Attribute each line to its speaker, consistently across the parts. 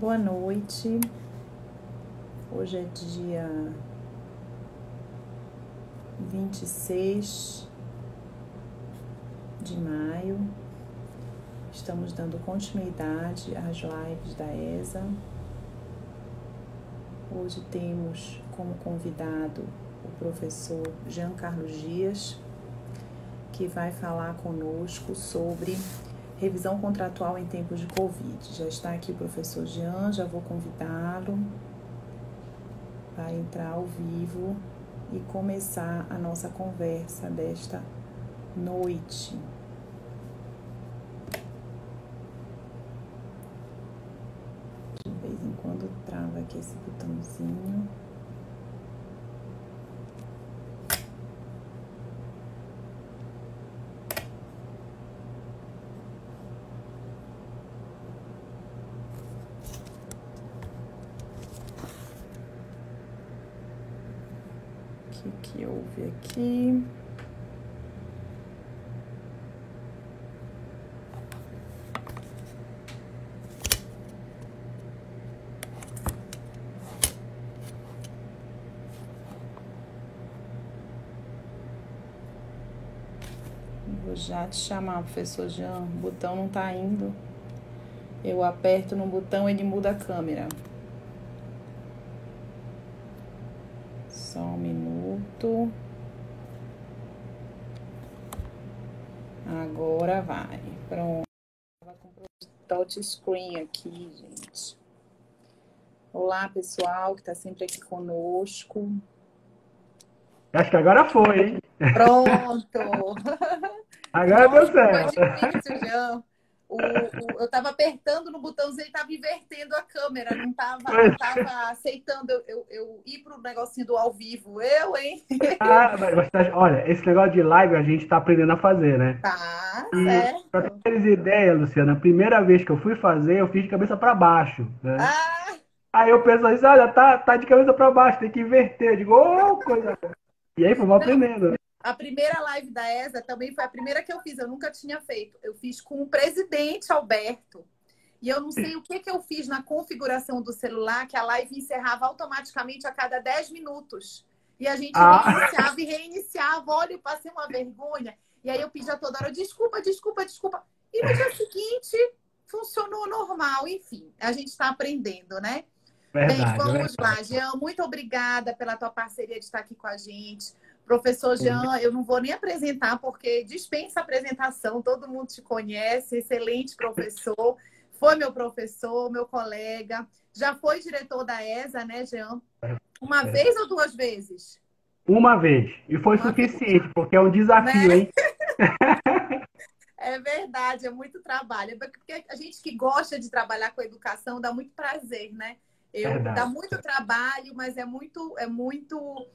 Speaker 1: Boa noite. Hoje é dia 26 de maio. Estamos dando continuidade às lives da ESA. Hoje temos como convidado o professor Jean Carlos Dias, que vai falar conosco sobre revisão contratual em tempos de Covid. Já está aqui o professor Jean, já vou convidá-lo para entrar ao vivo e começar a nossa conversa desta noite. De vez em quando trava aqui esse botãozinho. O houve aqui? Vou já te chamar, professor Jean. O botão não tá indo. Eu aperto no botão, ele muda a câmera. Só um minuto. Agora vai. Pronto. Tava com touch screen aqui, gente. Olá, pessoal que está sempre aqui conosco.
Speaker 2: Acho que agora foi, hein?
Speaker 1: Pronto.
Speaker 2: Agora deu certo.
Speaker 1: Foi difícil, Jean. O, o, eu estava apertando no botãozinho e estava invertendo a câmera, não estava aceitando eu, eu, eu ir para o negocinho do ao vivo. Eu, hein?
Speaker 2: Ah, mas, tá, olha, esse negócio de live a gente está aprendendo a fazer, né?
Speaker 1: Tá,
Speaker 2: E
Speaker 1: certo.
Speaker 2: pra teres ideia, Luciana, a primeira vez que eu fui fazer, eu fiz de cabeça para baixo, né?
Speaker 1: Ah,
Speaker 2: Aí eu penso assim, olha, tá, tá de cabeça para baixo, tem que inverter. Eu digo, ô, coisa. boa. E aí fomos aprendendo.
Speaker 1: A primeira live da ESA também foi a primeira que eu fiz, eu nunca tinha feito. Eu fiz com o presidente Alberto. E eu não sei o que, que eu fiz na configuração do celular, que a live encerrava automaticamente a cada 10 minutos. E a gente
Speaker 2: Ah.
Speaker 1: reiniciava e reiniciava. Olha, eu passei uma vergonha. E aí eu pedi a toda hora, desculpa, desculpa, desculpa. E no dia seguinte, funcionou normal. Enfim, a gente está aprendendo, né? Bem,
Speaker 2: Verdade,
Speaker 1: vamos
Speaker 2: verdade.
Speaker 1: lá, Jean. Muito obrigada pela tua parceria de estar aqui com a gente. Professor Jean, eu não vou nem apresentar, porque dispensa apresentação, todo mundo te conhece, excelente professor. Foi meu professor, meu colega. Já foi diretor da ESA, né, Jean? Uma
Speaker 2: É.
Speaker 1: vez ou duas vezes?
Speaker 2: Uma vez. E foi
Speaker 1: Uma
Speaker 2: suficiente, porque é um desafio,
Speaker 1: Né?
Speaker 2: hein?
Speaker 1: É verdade, é muito trabalho. Porque a gente que gosta de trabalhar com educação dá muito prazer, né? Eu,
Speaker 2: Verdade.
Speaker 1: dá muito trabalho, mas é muito, é muito,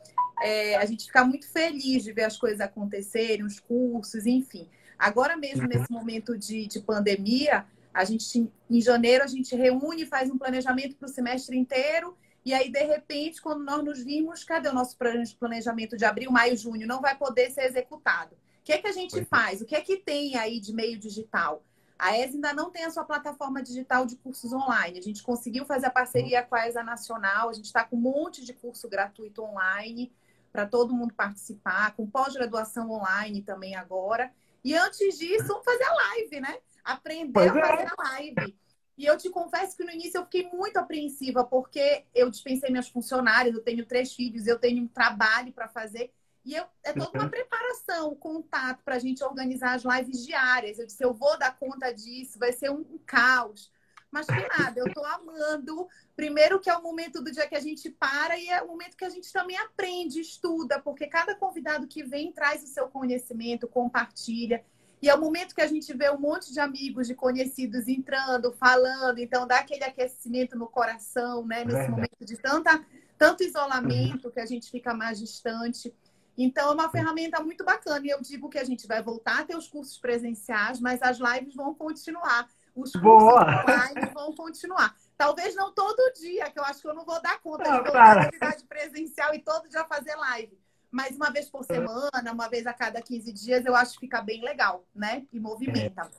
Speaker 1: é, a gente fica muito feliz de ver as coisas acontecerem, os cursos, enfim. Agora mesmo,
Speaker 2: Uhum.
Speaker 1: nesse momento de, de pandemia, a gente, em janeiro, a gente reúne, faz um planejamento para o semestre inteiro, e aí, de repente, quando nós nos vimos, cadê o nosso planejamento de abril, maio, junho? Não vai poder ser executado. O que é que a gente
Speaker 2: Pois é.
Speaker 1: faz? O que é que tem aí de meio digital? A ESA ainda não tem a sua plataforma digital de cursos online. A gente conseguiu fazer a parceria com a ESA Nacional. A gente está com um monte de curso gratuito online para todo mundo participar, com pós-graduação online também agora. E antes disso, vamos fazer a live, né? Aprender
Speaker 2: Pois
Speaker 1: a
Speaker 2: é.
Speaker 1: fazer a live. E eu te confesso que no início eu fiquei muito apreensiva, porque eu dispensei minhas funcionárias, eu tenho três filhos, eu tenho um trabalho para fazer. E eu, é toda uma preparação, contato para a gente organizar as lives diárias. Eu disse, eu vou dar conta disso, vai ser um, caos. Mas que nada, eu estou amando. Primeiro que é o momento do dia que a gente para e é o momento que a gente também aprende, estuda, porque cada convidado que vem traz o seu conhecimento, compartilha. E é o momento que a gente vê um monte de amigos, de conhecidos entrando, falando, então dá aquele aquecimento no coração, né? Nesse momento de tanta, tanto isolamento que a gente fica mais distante. Então, é uma ferramenta muito bacana. E eu digo que a gente vai voltar a ter os cursos presenciais, mas as lives vão continuar. Os cursos
Speaker 2: Boa!
Speaker 1: online vão continuar. Talvez não todo dia, que eu acho que eu não vou dar conta
Speaker 2: Não,
Speaker 1: de voltar
Speaker 2: claro.
Speaker 1: à atividade presencial e todo dia fazer live. Mas uma vez por semana, uma vez a cada 15 dias, eu acho que fica bem legal, né? E movimenta.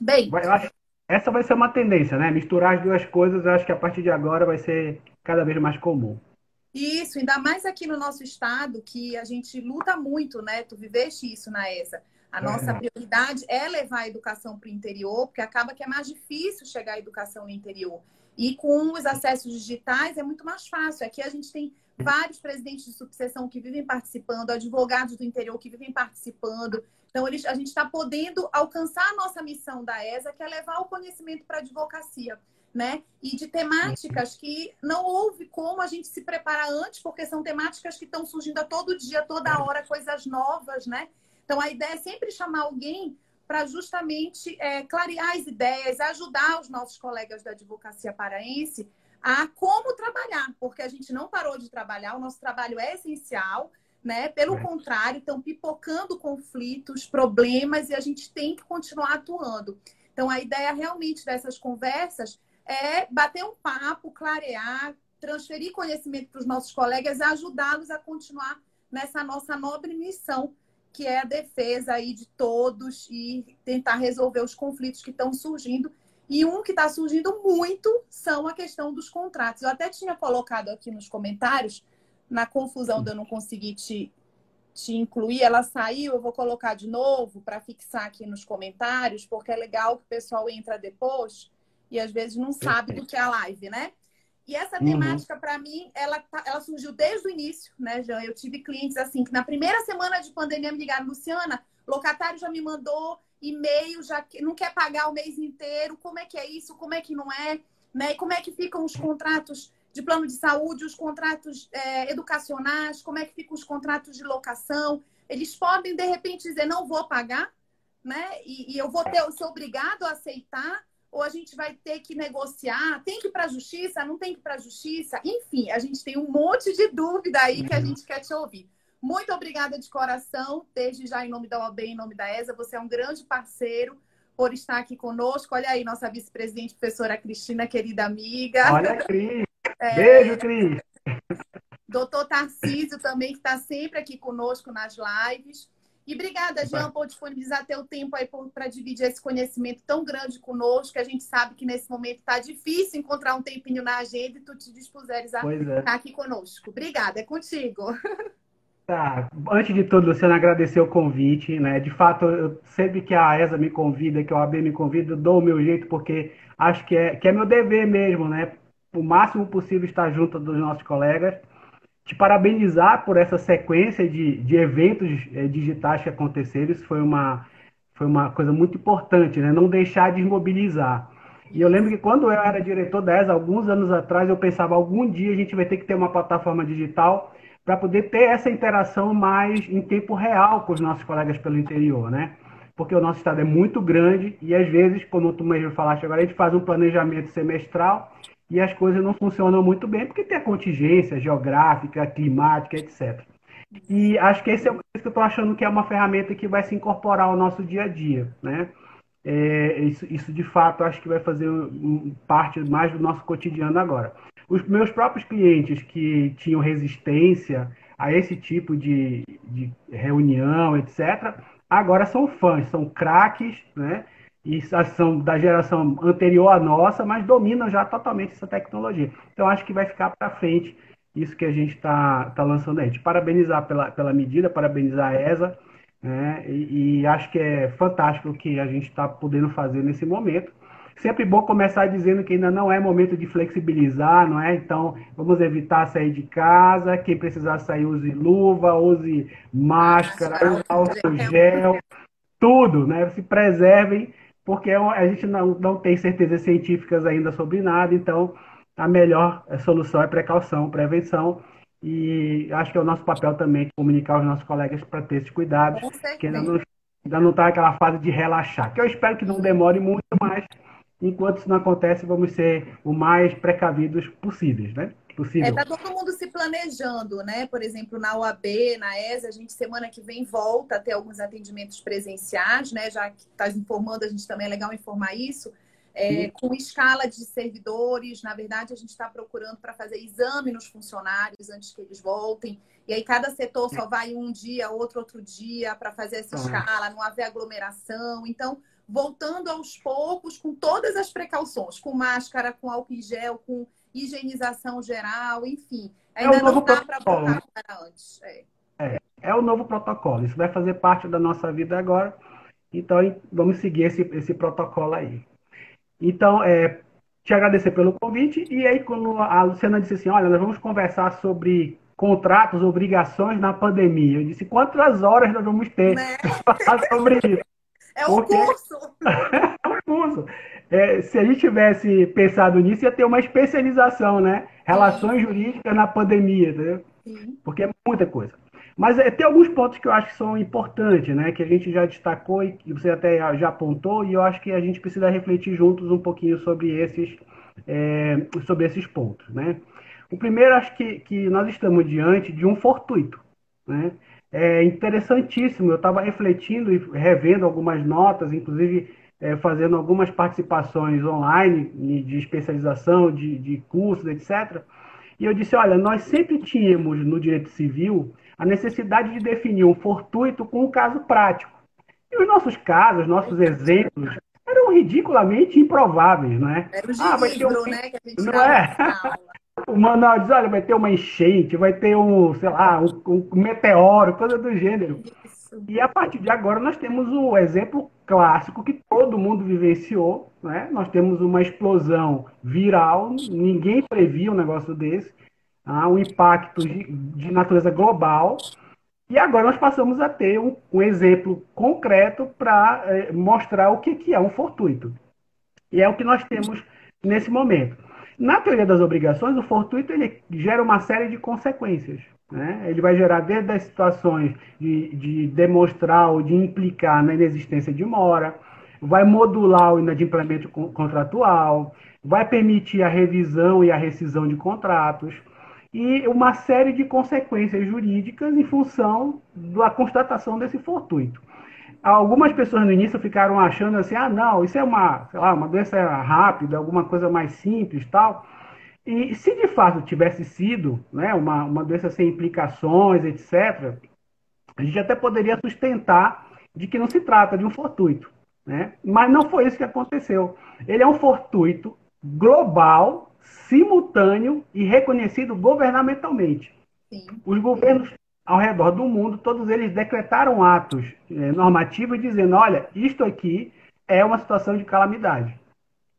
Speaker 1: Bem,
Speaker 2: Eu acho, essa vai ser uma tendência, né? Misturar as duas coisas, eu acho que a partir de agora vai ser cada vez mais comum.
Speaker 1: Isso, ainda mais aqui no nosso estado, que a gente luta muito, né? Tu viveste isso na ESA. A nossa é. prioridade é levar a educação para o interior, porque acaba que é mais difícil chegar à educação no interior. E com os acessos digitais é muito mais fácil. Aqui a gente tem vários presidentes de subseção que vivem participando, advogados do interior que vivem participando. Então, eles, a gente está podendo alcançar a nossa missão da ESA, que é levar o conhecimento para a advocacia. Né? E de temáticas que não houve como a gente se preparar antes, porque são temáticas que estão surgindo a todo dia, toda hora, coisas novas, né? Então, a ideia é sempre chamar alguém para justamente é, clarear as ideias, ajudar os nossos colegas da advocacia paraense a como trabalhar, porque a gente não parou de trabalhar, o nosso trabalho é essencial, né? Pelo contrário, estão pipocando conflitos, problemas e a gente tem que continuar atuando. Então, a ideia realmente dessas conversas é bater um papo, clarear, transferir conhecimento para os nossos colegas e ajudá-los a continuar nessa nossa nobre missão, que é a defesa aí de todos e tentar resolver os conflitos que estão surgindo. E um que está surgindo muito são a questão dos contratos. Eu até tinha colocado aqui nos comentários na confusão de eu não conseguir te, te incluir, ela saiu, eu vou colocar de novo para fixar aqui nos comentários, porque é legal que o pessoal entra depois e às vezes não sabe do que é a live, né? E essa uhum. temática, uhum. para mim, ela, tá, ela surgiu desde o início, né, Jean? Eu tive clientes assim, que na primeira semana de pandemia me ligaram, Luciana, locatário já me mandou e-mail, já não quer pagar o mês inteiro, como é que é isso, como é que não é, né? E como é que ficam os contratos de plano de saúde, os contratos é, educacionais, como é que ficam os contratos de locação. Eles podem, de repente, dizer, não vou pagar, né? E, e eu vou ter, ser obrigado a aceitar, ou a gente vai ter que negociar, tem que ir para a justiça, não tem que ir para a justiça. Enfim, a gente tem um monte de dúvida aí que a uhum. gente quer te ouvir. Muito obrigada de coração, desde já em nome da OAB, em nome da ESA. Você é um grande parceiro por estar aqui conosco. Olha aí, nossa vice-presidente, professora Cristina, querida amiga.
Speaker 2: Olha, Cris. É... Beijo, Cris.
Speaker 1: Doutor Tarcísio também, que está sempre aqui conosco nas lives. E obrigada, Jean, por disponibilizar teu tempo aí para dividir esse conhecimento tão grande conosco, que a gente sabe que nesse momento está difícil encontrar um tempinho na agenda e tu te dispuseres a é. estar aqui conosco. Obrigada, é contigo.
Speaker 2: Tá, antes de tudo, Luciana, agradecer o convite, né? De fato, eu, sempre que a ESA me convida, que a OAB me convida, eu dou o meu jeito, porque acho que é, que é meu dever mesmo, né? o máximo possível estar junto dos nossos colegas. Te parabenizar por essa sequência de, de eventos é, digitais que aconteceram. Isso foi uma, foi uma coisa muito importante, né? Não deixar de mobilizar. E eu lembro que quando eu era diretor da ESA, alguns anos atrás, eu pensava, algum dia a gente vai ter que ter uma plataforma digital para poder ter essa interação mais em tempo real com os nossos colegas pelo interior, né? Porque o nosso estado é muito grande e às vezes, como tu mesmo falaste agora, a gente faz um planejamento semestral e as coisas não funcionam muito bem porque tem a contingência geográfica, climática, etc. E acho que esse é o que eu estou achando que é uma ferramenta que vai se incorporar ao nosso dia a dia, né? É, isso, isso, de fato acho que vai fazer parte mais do nosso cotidiano agora. Os meus próprios clientes que tinham resistência a esse tipo de, de reunião, etc., agora são fãs, são craques, né? E são da geração anterior à nossa, mas dominam já totalmente essa tecnologia. Então, acho que vai ficar para frente isso que a gente está tá lançando aí. De parabenizar pela, pela medida, parabenizar a ESA, né? e, e acho que é fantástico o que a gente está podendo fazer nesse momento. Sempre bom começar dizendo que ainda não é momento de flexibilizar, não é? Então, vamos evitar sair de casa. Quem precisar sair, use luva, use máscara, use álcool gel, tudo, né? Se preservem porque é a gente não, não tem certezas científicas ainda sobre nada, então a melhor solução é precaução, prevenção, e acho que é o nosso papel também comunicar aos nossos colegas para ter esse cuidado, que ainda não, ainda não está naquela fase de relaxar, que eu espero que não demore muito, mas enquanto isso não acontece, vamos ser o mais precavidos possíveis, né?
Speaker 1: Possível. Está é, todo mundo se planejando, né? Por exemplo, na UAB, na ESA, a gente semana que vem volta a ter alguns atendimentos presenciais, né? Já que está informando, a gente também é legal informar isso. É, com escala de servidores, na verdade, a gente está procurando para fazer exame nos funcionários antes que eles voltem. E aí, cada setor só vai um dia, outro outro dia para fazer essa escala, não haver aglomeração. Então, voltando aos poucos com todas as precauções, com máscara, com álcool em gel, com higienização geral, enfim.
Speaker 2: É Ainda é não dá para voltar para antes. É. É, é o novo protocolo. Isso vai fazer parte da nossa vida agora. Então, vamos seguir esse, esse protocolo aí. Então, é, te agradecer pelo convite. E aí, quando a Luciana disse assim: Olha, nós vamos conversar sobre contratos, obrigações na pandemia. Eu disse: Quantas horas nós vamos ter né? para falar sobre isso?
Speaker 1: É um Porque... curso.
Speaker 2: é um curso. É, se a gente tivesse pensado nisso, ia ter uma especialização, né? Relações jurídicas na pandemia? Sim. Porque é muita coisa. Mas é, tem alguns pontos que eu acho que são importantes, né? Que a gente já destacou e que você até já apontou, e eu acho que a gente precisa refletir juntos um pouquinho sobre esses, é, sobre esses pontos, né? O primeiro, acho que, que nós estamos diante de um fortuito, né? É interessantíssimo, eu estava refletindo e revendo algumas notas, inclusive é, fazendo algumas participações online de especialização, de, de cursos, etc., e eu disse, olha, nós sempre tínhamos no direito civil a necessidade de definir um fortuito com um caso prático. E os nossos casos, nossos exemplos, eram ridiculamente improváveis, não é?
Speaker 1: Era o ah, vai ter um... né, que a gente
Speaker 2: não é? O manual diz, olha, vai ter uma enchente, vai ter um, sei lá, um, um meteoro, coisa do gênero. Isso. E a partir de agora nós temos o exemplo clássico que todo mundo vivenciou, né? Nós temos uma explosão viral, ninguém previa um negócio desse ah, um impacto de, de, natureza global. E agora nós passamos a ter um, um exemplo concreto para eh, mostrar o que, que é um fortuito. E é o que nós temos nesse momento. Na teoria das obrigações, o fortuito ele gera uma série de consequências. Né? Ele vai gerar desde as situações de, de demonstrar ou de implicar na inexistência de mora, vai modular o inadimplemento contratual, vai permitir a revisão e a rescisão de contratos, e uma série de consequências jurídicas em função da constatação desse fortuito. Algumas pessoas no início ficaram achando assim, ah, não, isso é uma, lá, uma doença rápida, alguma coisa mais simples, tal. E se de fato tivesse sido, né, uma, uma doença sem implicações, etc., a gente até poderia sustentar de que não se trata de um fortuito, né? Mas não foi isso que aconteceu. Ele é um fortuito global simultâneo e reconhecido governamentalmente. Sim. Os governos ao redor do mundo, todos eles decretaram atos é, normativos dizendo: olha, isto aqui é uma situação de calamidade.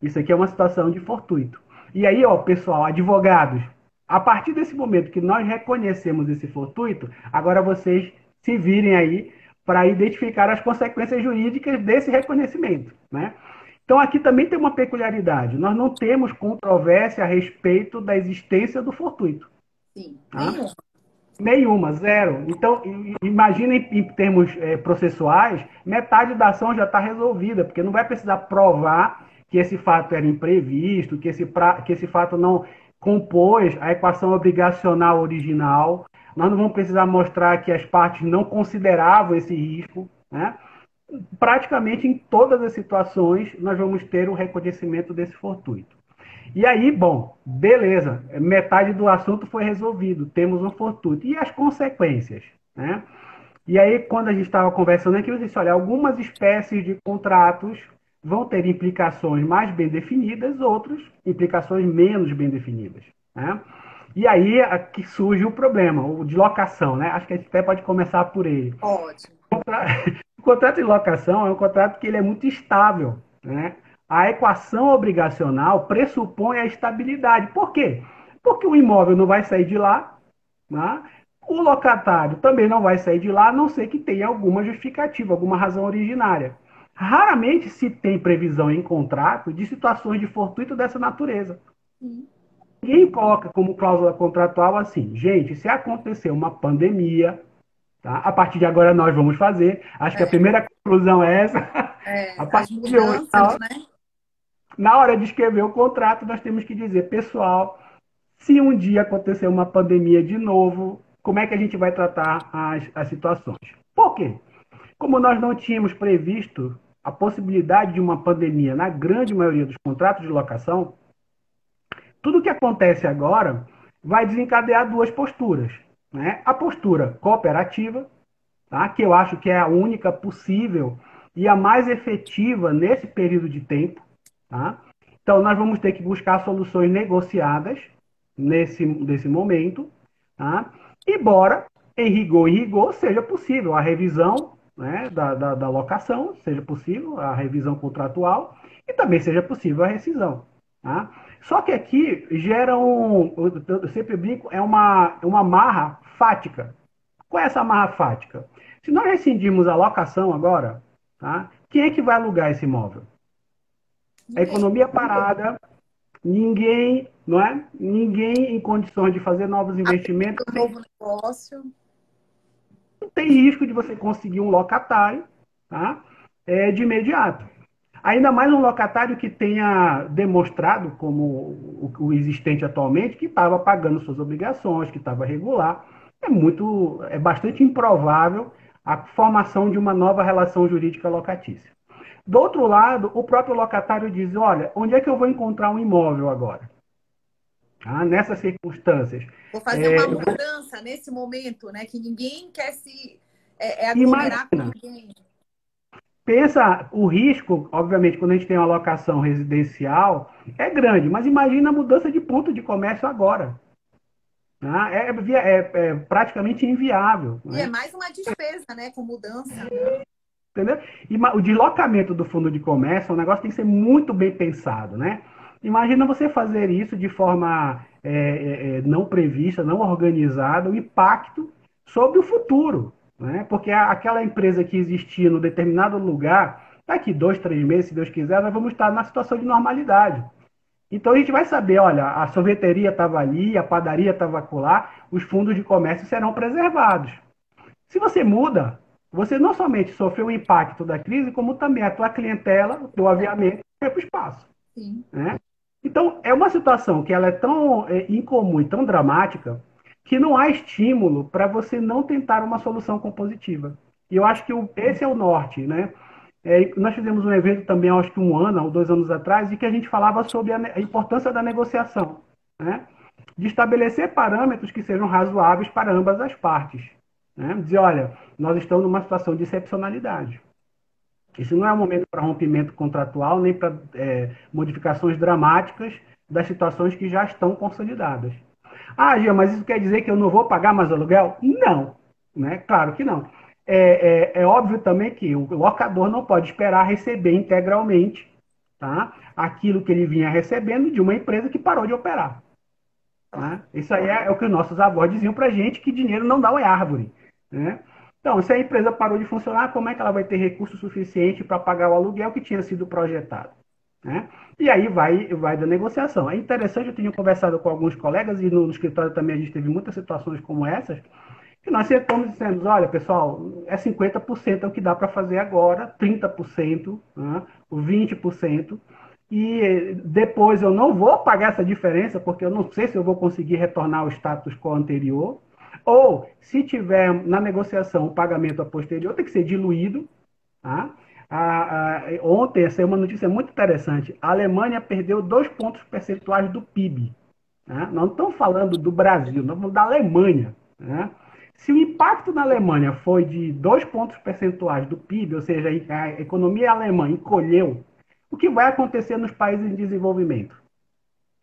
Speaker 2: Isso aqui é uma situação de fortuito. E aí, ó, pessoal, advogados, a partir desse momento que nós reconhecemos esse fortuito, agora vocês se virem aí para identificar as consequências jurídicas desse reconhecimento, né? Então, aqui também tem uma peculiaridade. Nós não temos controvérsia a respeito da existência do fortuito.
Speaker 1: Sim, tá? nenhuma.
Speaker 2: Nenhuma, zero. Então, imaginem em termos é, processuais, metade da ação já está resolvida, porque não vai precisar provar que esse fato era imprevisto, que esse, pra, que esse fato não compôs a equação obrigacional original. Nós não vamos precisar mostrar que as partes não consideravam esse risco. Né? praticamente em todas as situações nós vamos ter o reconhecimento desse fortuito. E aí, bom, beleza, metade do assunto foi resolvido, temos um fortuito. E as consequências? Né? E aí, quando a gente estava conversando aqui, eu disse, olha, algumas espécies de contratos vão ter implicações mais bem definidas, outras implicações menos bem definidas. Né? E aí aqui surge o problema, o de locação, né? Acho que a gente até pode começar por ele.
Speaker 1: Ótimo
Speaker 2: contrato de locação é um contrato que ele é muito estável. Né? A equação obrigacional pressupõe a estabilidade. Por quê? Porque o imóvel não vai sair de lá, né? o locatário também não vai sair de lá, a não ser que tenha alguma justificativa, alguma razão originária. Raramente se tem previsão em contrato de situações de fortuito dessa natureza. Ninguém coloca como cláusula contratual assim, gente, se acontecer uma pandemia, Tá? A partir de agora nós vamos fazer. Acho é. que a é. primeira conclusão é essa.
Speaker 1: É, a partir de hoje,
Speaker 2: na hora, né? na hora de escrever o contrato, nós temos que dizer, pessoal, se um dia acontecer uma pandemia de novo, como é que a gente vai tratar as, as situações? Por quê? Como nós não tínhamos previsto a possibilidade de uma pandemia na grande maioria dos contratos de locação, tudo que acontece agora vai desencadear duas posturas. Né? A postura cooperativa, tá? que eu acho que é a única possível e a mais efetiva nesse período de tempo. Tá? Então, nós vamos ter que buscar soluções negociadas nesse, nesse momento, tá? embora, em rigor e rigor, seja possível a revisão né, da, da, da locação, seja possível a revisão contratual, e também seja possível a rescisão. Tá? Só que aqui gera um, eu sempre brinco, é uma, uma marra fática. Qual é essa marra fática? Se nós rescindirmos a locação agora, tá? quem é que vai alugar esse imóvel? A economia parada, ninguém, não é? Ninguém em condições de fazer novos investimentos. Novo negócio. Não tem risco de você conseguir um locatário, tá? É, de imediato. Ainda mais um locatário que tenha demonstrado, como o, o existente atualmente, que estava pagando suas obrigações, que estava regular. É muito, é bastante improvável a formação de uma nova relação jurídica locatícia. Do outro lado, o próprio locatário diz: olha, onde é que eu vou encontrar um imóvel agora? Ah, nessas circunstâncias.
Speaker 1: Vou fazer é, uma mudança nesse momento, né? Que ninguém quer se é, é aglomerar com ninguém
Speaker 2: pensa o risco, obviamente, quando a gente tem uma locação residencial, é grande, mas imagina a mudança de ponto de comércio agora. Né? É, é, é, praticamente inviável.
Speaker 1: E
Speaker 2: né?
Speaker 1: é mais uma despesa, né, com mudança.
Speaker 2: Entendeu? E o deslocamento do fundo de comércio, o negócio tem que ser muito bem pensado, né? Imagina você fazer isso de forma é, é, é não prevista, não organizada, o impacto sobre o futuro. Né? Porque aquela empresa que existia no determinado lugar, daqui dois, três meses, se Deus quiser, nós vamos estar na situação de normalidade. Então a gente vai saber, olha, a sorveteria estava ali, a padaria estava lá, os fundos de comércio serão preservados. Se você muda, você não somente sofreu o impacto da crise, como também a tua clientela, o teu aviamento foi para o espaço. Sim. Né? Então, é uma situação que ela é tão é, incomum e tão dramática que não há estímulo para você não tentar uma solução compositiva. E eu acho que o, esse é o norte, né? É, nós fizemos um evento também, acho que um ano ou dois anos atrás, em que a gente falava sobre a, importância da negociação, né? De estabelecer parâmetros que sejam razoáveis para ambas as partes. Né? Dizer, olha, nós estamos numa situação de excepcionalidade. Isso não é um momento para rompimento contratual, nem para é, modificações dramáticas das situações que já estão consolidadas. Ah, Gia, mas isso quer dizer que eu não vou pagar mais aluguel? Não, né? Claro que não. É, é, é óbvio também que o locador não pode esperar receber integralmente tá? aquilo que ele vinha recebendo de uma empresa que parou de operar. Tá? Isso aí é, é o que nossos avós diziam para gente, que dinheiro não dá uma árvore. Né? Então, se a empresa parou de funcionar, como é que ela vai ter recurso suficiente para pagar o aluguel que tinha sido projetado? Né? E aí vai, vai da negociação. É interessante, eu tenho conversado com alguns colegas e no, escritório também a gente teve muitas situações como essas, que nós estamos dizendo, olha, pessoal, é 50% é o que dá para fazer agora, 30%, né, 20%, e depois eu não vou pagar essa diferença, porque eu não sei se eu vou conseguir retornar ao status quo anterior, ou se tiver na negociação o pagamento a posterior, tem que ser diluído, tá? A, a, ontem uma notícia muito interessante. A Alemanha perdeu dois pontos percentuais do PIB. Né? Não estamos falando do Brasil, nós falando da Alemanha. Né? Se o impacto na Alemanha foi de dois pontos percentuais do PIB, ou seja, a economia alemã encolheu, o que vai acontecer nos países em desenvolvimento?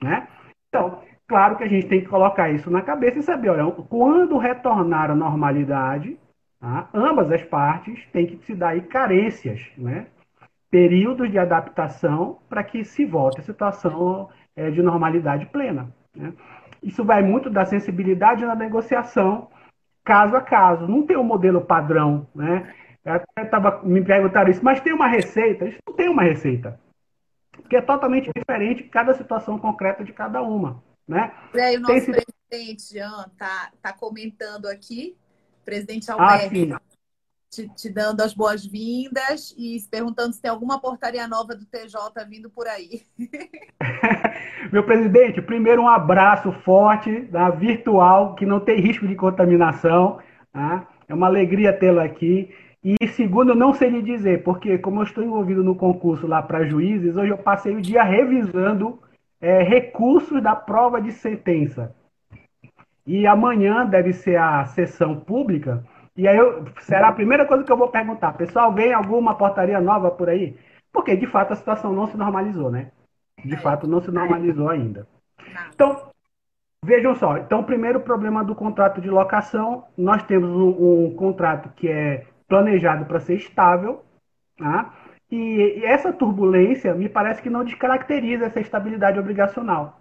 Speaker 2: Né? Então, claro que a gente tem que colocar isso na cabeça e saber, olha, quando retornar à normalidade, Tá? Ambas as partes têm que se dar carências, né? períodos de adaptação para que se volte a situação é, de normalidade plena. Né? Isso vai muito da sensibilidade na negociação, caso a caso. Não tem um modelo padrão. Né? Tava, me perguntaram isso, mas tem uma receita? Isso não tem uma receita. Porque é totalmente diferente cada situação concreta de cada uma. Né?
Speaker 1: É, o nosso esse... presidente, Jean, está tá comentando aqui presidente ah, Alberto, ah, te, te, dando as boas-vindas e se perguntando se tem alguma portaria nova do TJ vindo por aí.
Speaker 2: Meu presidente, primeiro um abraço forte, da virtual, que não tem risco de contaminação. Tá? É uma alegria tê-lo aqui. E segundo, eu não sei lhe dizer, porque como eu estou envolvido no concurso lá para juízes, hoje eu passei o dia revisando é, recursos da prova de sentença. E amanhã deve ser a sessão pública E aí eu, será a primeira coisa que eu vou perguntar. Pessoal, vem alguma portaria nova por aí? Porque, de fato, a situação não se normalizou, né? De fato, não se normalizou ainda. Então, vejam só. Então, primeiro problema do contrato de locação, nós temos um, um contrato que é planejado para ser estável, tá? E, e essa turbulência me parece que não descaracteriza essa estabilidade obrigacional.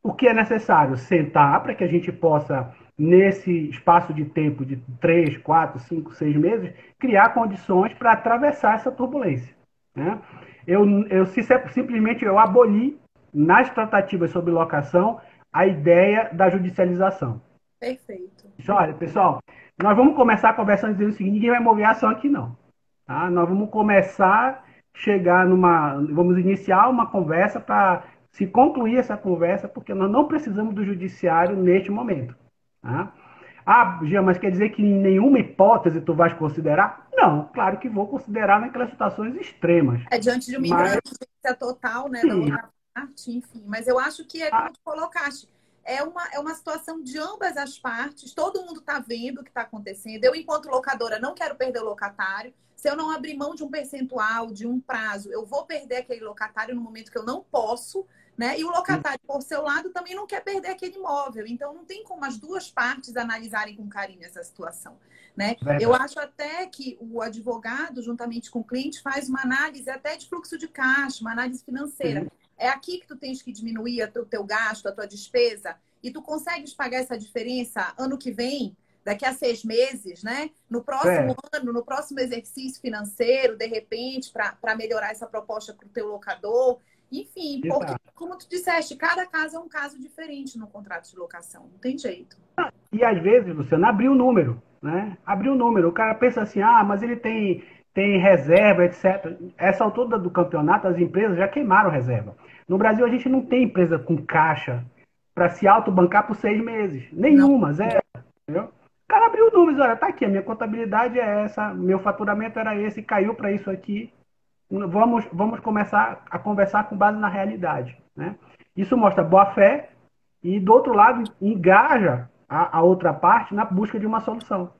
Speaker 2: O que é necessário? Sentar para que a gente possa, nesse espaço de tempo de três, quatro, cinco, seis meses, criar condições para atravessar essa turbulência. Né? Eu, eu simplesmente eu aboli nas tratativas sobre locação a ideia da judicialização.
Speaker 1: Perfeito.
Speaker 2: Olha, pessoal, nós vamos começar conversando dizendo o seguinte: ninguém vai mover a ação aqui não. Tá? Nós vamos começar chegar numa, vamos iniciar uma conversa para se concluir essa conversa, porque nós não precisamos do judiciário neste momento. Tá? Ah, Jean, mas quer dizer que em nenhuma hipótese tu vais considerar? Não, claro que vou considerar naquelas situações extremas.
Speaker 1: É diante de uma mas... total, né, Sim. da outra parte, enfim. Mas eu acho que é como ah. tu colocaste, é uma, é uma situação de ambas as partes, todo mundo está vendo o que está acontecendo. Eu, enquanto locadora, não quero perder o locatário. Se eu não abrir mão de um percentual, de um prazo, eu vou perder aquele locatário no momento que eu não posso. Né? E o locatário, por seu lado, também não quer perder aquele imóvel. Então, não tem como as duas partes analisarem com carinho essa situação. Né? Eu acho até que o advogado, juntamente com o cliente, faz uma análise até de fluxo de caixa, uma análise financeira. Uhum. É aqui que tu tens que diminuir o teu gasto, a tua despesa, e tu consegues pagar essa diferença ano que vem, daqui a seis meses, né? No próximo é. ano, no próximo exercício financeiro, de repente, para melhorar essa proposta para o teu locador. Enfim, porque, como tu disseste, cada caso é um caso diferente no contrato de locação, não tem jeito.
Speaker 2: E às vezes, Luciano, abriu o número, né? Abriu o número. O cara pensa assim, ah, mas ele tem, tem reserva, etc. Essa altura do campeonato, as empresas já queimaram reserva. No Brasil, a gente não tem empresa com caixa para se autobancar por seis meses. Nenhuma, não. zero. Entendeu? O cara abriu números, olha, tá aqui, a minha contabilidade é essa, meu faturamento era esse, caiu para isso aqui vamos, vamos começar a conversar com base na realidade. Né? Isso mostra boa fé e, do outro lado, engaja a, a outra parte na busca de uma solução.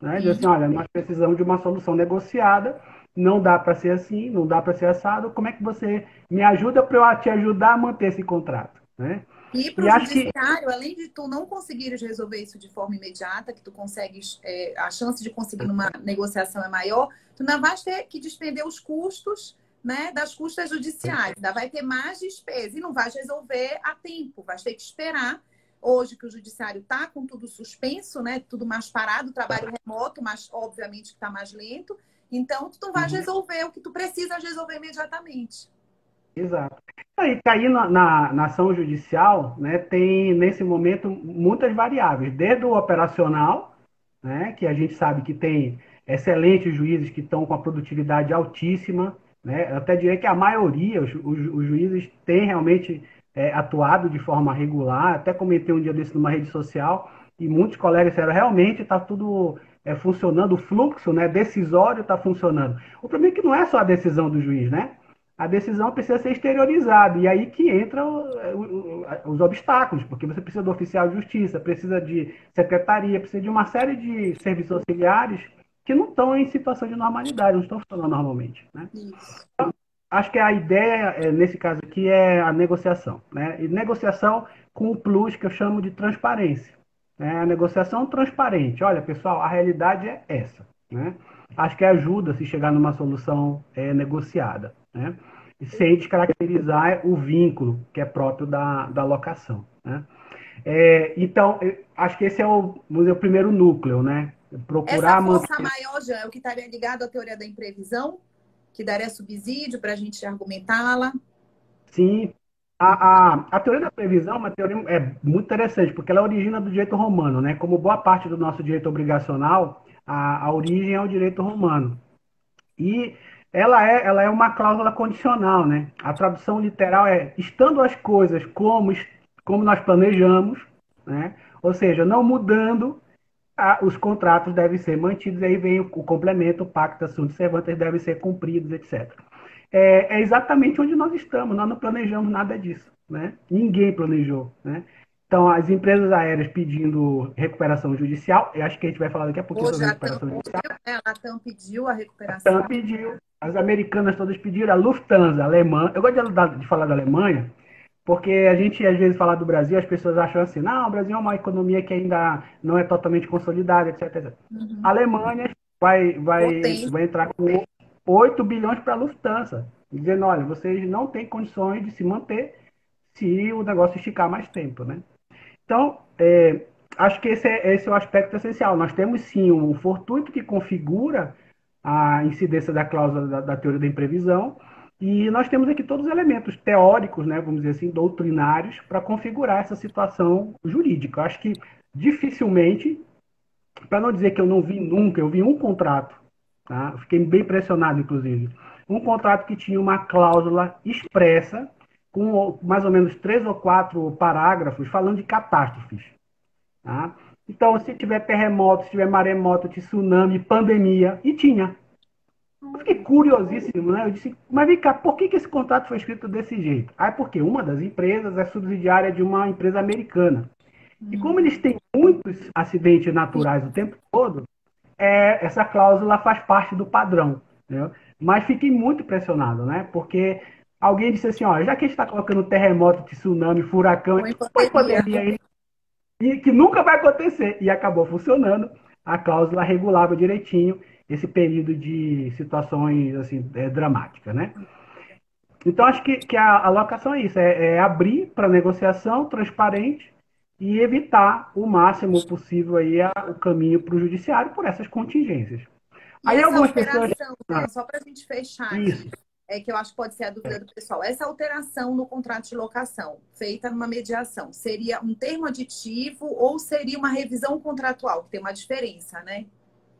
Speaker 2: Né? Diz assim, olha, nós precisamos de uma solução negociada, não dá para ser assim, não dá para ser assado, como é que você me ajuda para eu te ajudar a manter esse contrato? Né?
Speaker 1: E para o judiciário, que... além de tu não conseguires resolver isso de forma imediata, que tu consegues, é, a chance de conseguir uma negociação é maior, tu ainda vais ter que despender os custos né, das custas judiciais, ainda vai ter mais despesa e não vais resolver a tempo, vais ter que esperar. Hoje que o judiciário está com tudo suspenso, né, tudo mais parado, trabalho remoto, mas obviamente que está mais lento. Então, tu não vais uhum. resolver o que tu precisas resolver imediatamente.
Speaker 2: Exato. Aí, cair na, na, na, ação judicial, né, tem nesse momento muitas variáveis, desde o operacional, né, que a gente sabe que tem excelentes juízes que estão com a produtividade altíssima, né, eu até diria que a maioria, os, os, os juízes têm realmente é, atuado de forma regular, até comentei um dia desse numa rede social, e muitos colegas disseram, realmente está tudo é, funcionando, o fluxo né, decisório está funcionando. O problema é que não é só a decisão do juiz, né? a decisão precisa ser exteriorizada. E aí que entram os obstáculos, porque você precisa do oficial de justiça, precisa de secretaria, precisa de uma série de serviços auxiliares que não estão em situação de normalidade, não estão funcionando normalmente. Né? Então, acho que a ideia, é, nesse caso aqui, é a negociação. Né? E negociação com o plus que eu chamo de transparência. Né? A negociação transparente. Olha, pessoal, a realidade é essa. Né? Acho que ajuda se chegar numa solução é, negociada né? sem descaracterizar o vínculo que é próprio da, da locação. Né? É, então, acho que esse é o, dizer, o primeiro núcleo, né?
Speaker 1: Procurar Essa força manter... maior, já é o que estaria ligado à teoria da imprevisão, que daria subsídio para a gente argumentá-la?
Speaker 2: Sim. A, a, a, teoria da previsão é uma teoria é muito interessante, porque ela origina do direito romano, né? Como boa parte do nosso direito obrigacional, a, a origem é o direito romano. E ela é, ela é uma cláusula condicional, né? A tradução literal é estando as coisas como, como nós planejamos, né? Ou seja, não mudando, a, os contratos devem ser mantidos, aí vem o, o complemento, o pacta sunt servantes devem ser cumpridos, etc. É, é, exatamente onde nós estamos, nós não planejamos nada disso, né? Ninguém planejou, né? Então, as empresas aéreas pedindo recuperação judicial, eu acho que a gente vai falar daqui a pouquinho
Speaker 1: sobre
Speaker 2: recuperação
Speaker 1: judicial. É, a Latam pediu a recuperação. A
Speaker 2: Latam pediu, as americanas todas pediram, a Lufthansa, a alemã. Eu gosto de, de falar da Alemanha, porque a gente, às vezes, fala do Brasil, as pessoas acham assim, não, o Brasil é uma economia que ainda não é totalmente consolidada, etc. etc. Uhum. A Alemanha vai, vai, vai entrar com 8 bilhões para a Lufthansa, dizendo, olha, vocês não têm condições de se manter se o negócio esticar mais tempo, né? Então, é, acho que esse é, esse é o aspecto essencial. Nós temos sim um fortuito que configura a incidência da cláusula da, da teoria da imprevisão, e nós temos aqui todos os elementos teóricos, né, vamos dizer assim, doutrinários, para configurar essa situação jurídica. Eu acho que dificilmente, para não dizer que eu não vi nunca, eu vi um contrato, tá? Fiquei bem impressionado, inclusive, um contrato que tinha uma cláusula expressa com mais ou menos três ou quatro parágrafos falando de catástrofes. Tá? Então, se tiver terremoto, se tiver maremoto, tsunami, pandemia, e tinha. Eu fiquei curiosíssimo, né? Eu disse, mas vem cá, por que, que esse contrato foi escrito desse jeito? Ah, é porque uma das empresas é subsidiária de uma empresa americana. E como eles têm muitos acidentes naturais o tempo todo, é, essa cláusula faz parte do padrão. Né? Mas fiquei muito impressionado, né? Porque alguém disse assim, ó, já que a gente está colocando terremoto, tsunami, furacão, pandemia aí, e que nunca vai acontecer. E acabou funcionando, a cláusula regulava direitinho esse período de situações assim é, dramáticas, né? Então acho que, que a alocação é isso, é, é abrir para negociação transparente e evitar o máximo possível aí a, o caminho para o judiciário por essas contingências. E
Speaker 1: aí algumas pessoas, né, só para a gente fechar, isso é que eu acho que pode ser a dúvida do pessoal. Essa alteração no contrato de locação, feita numa mediação, seria um termo aditivo ou seria uma revisão contratual? Tem uma diferença, né?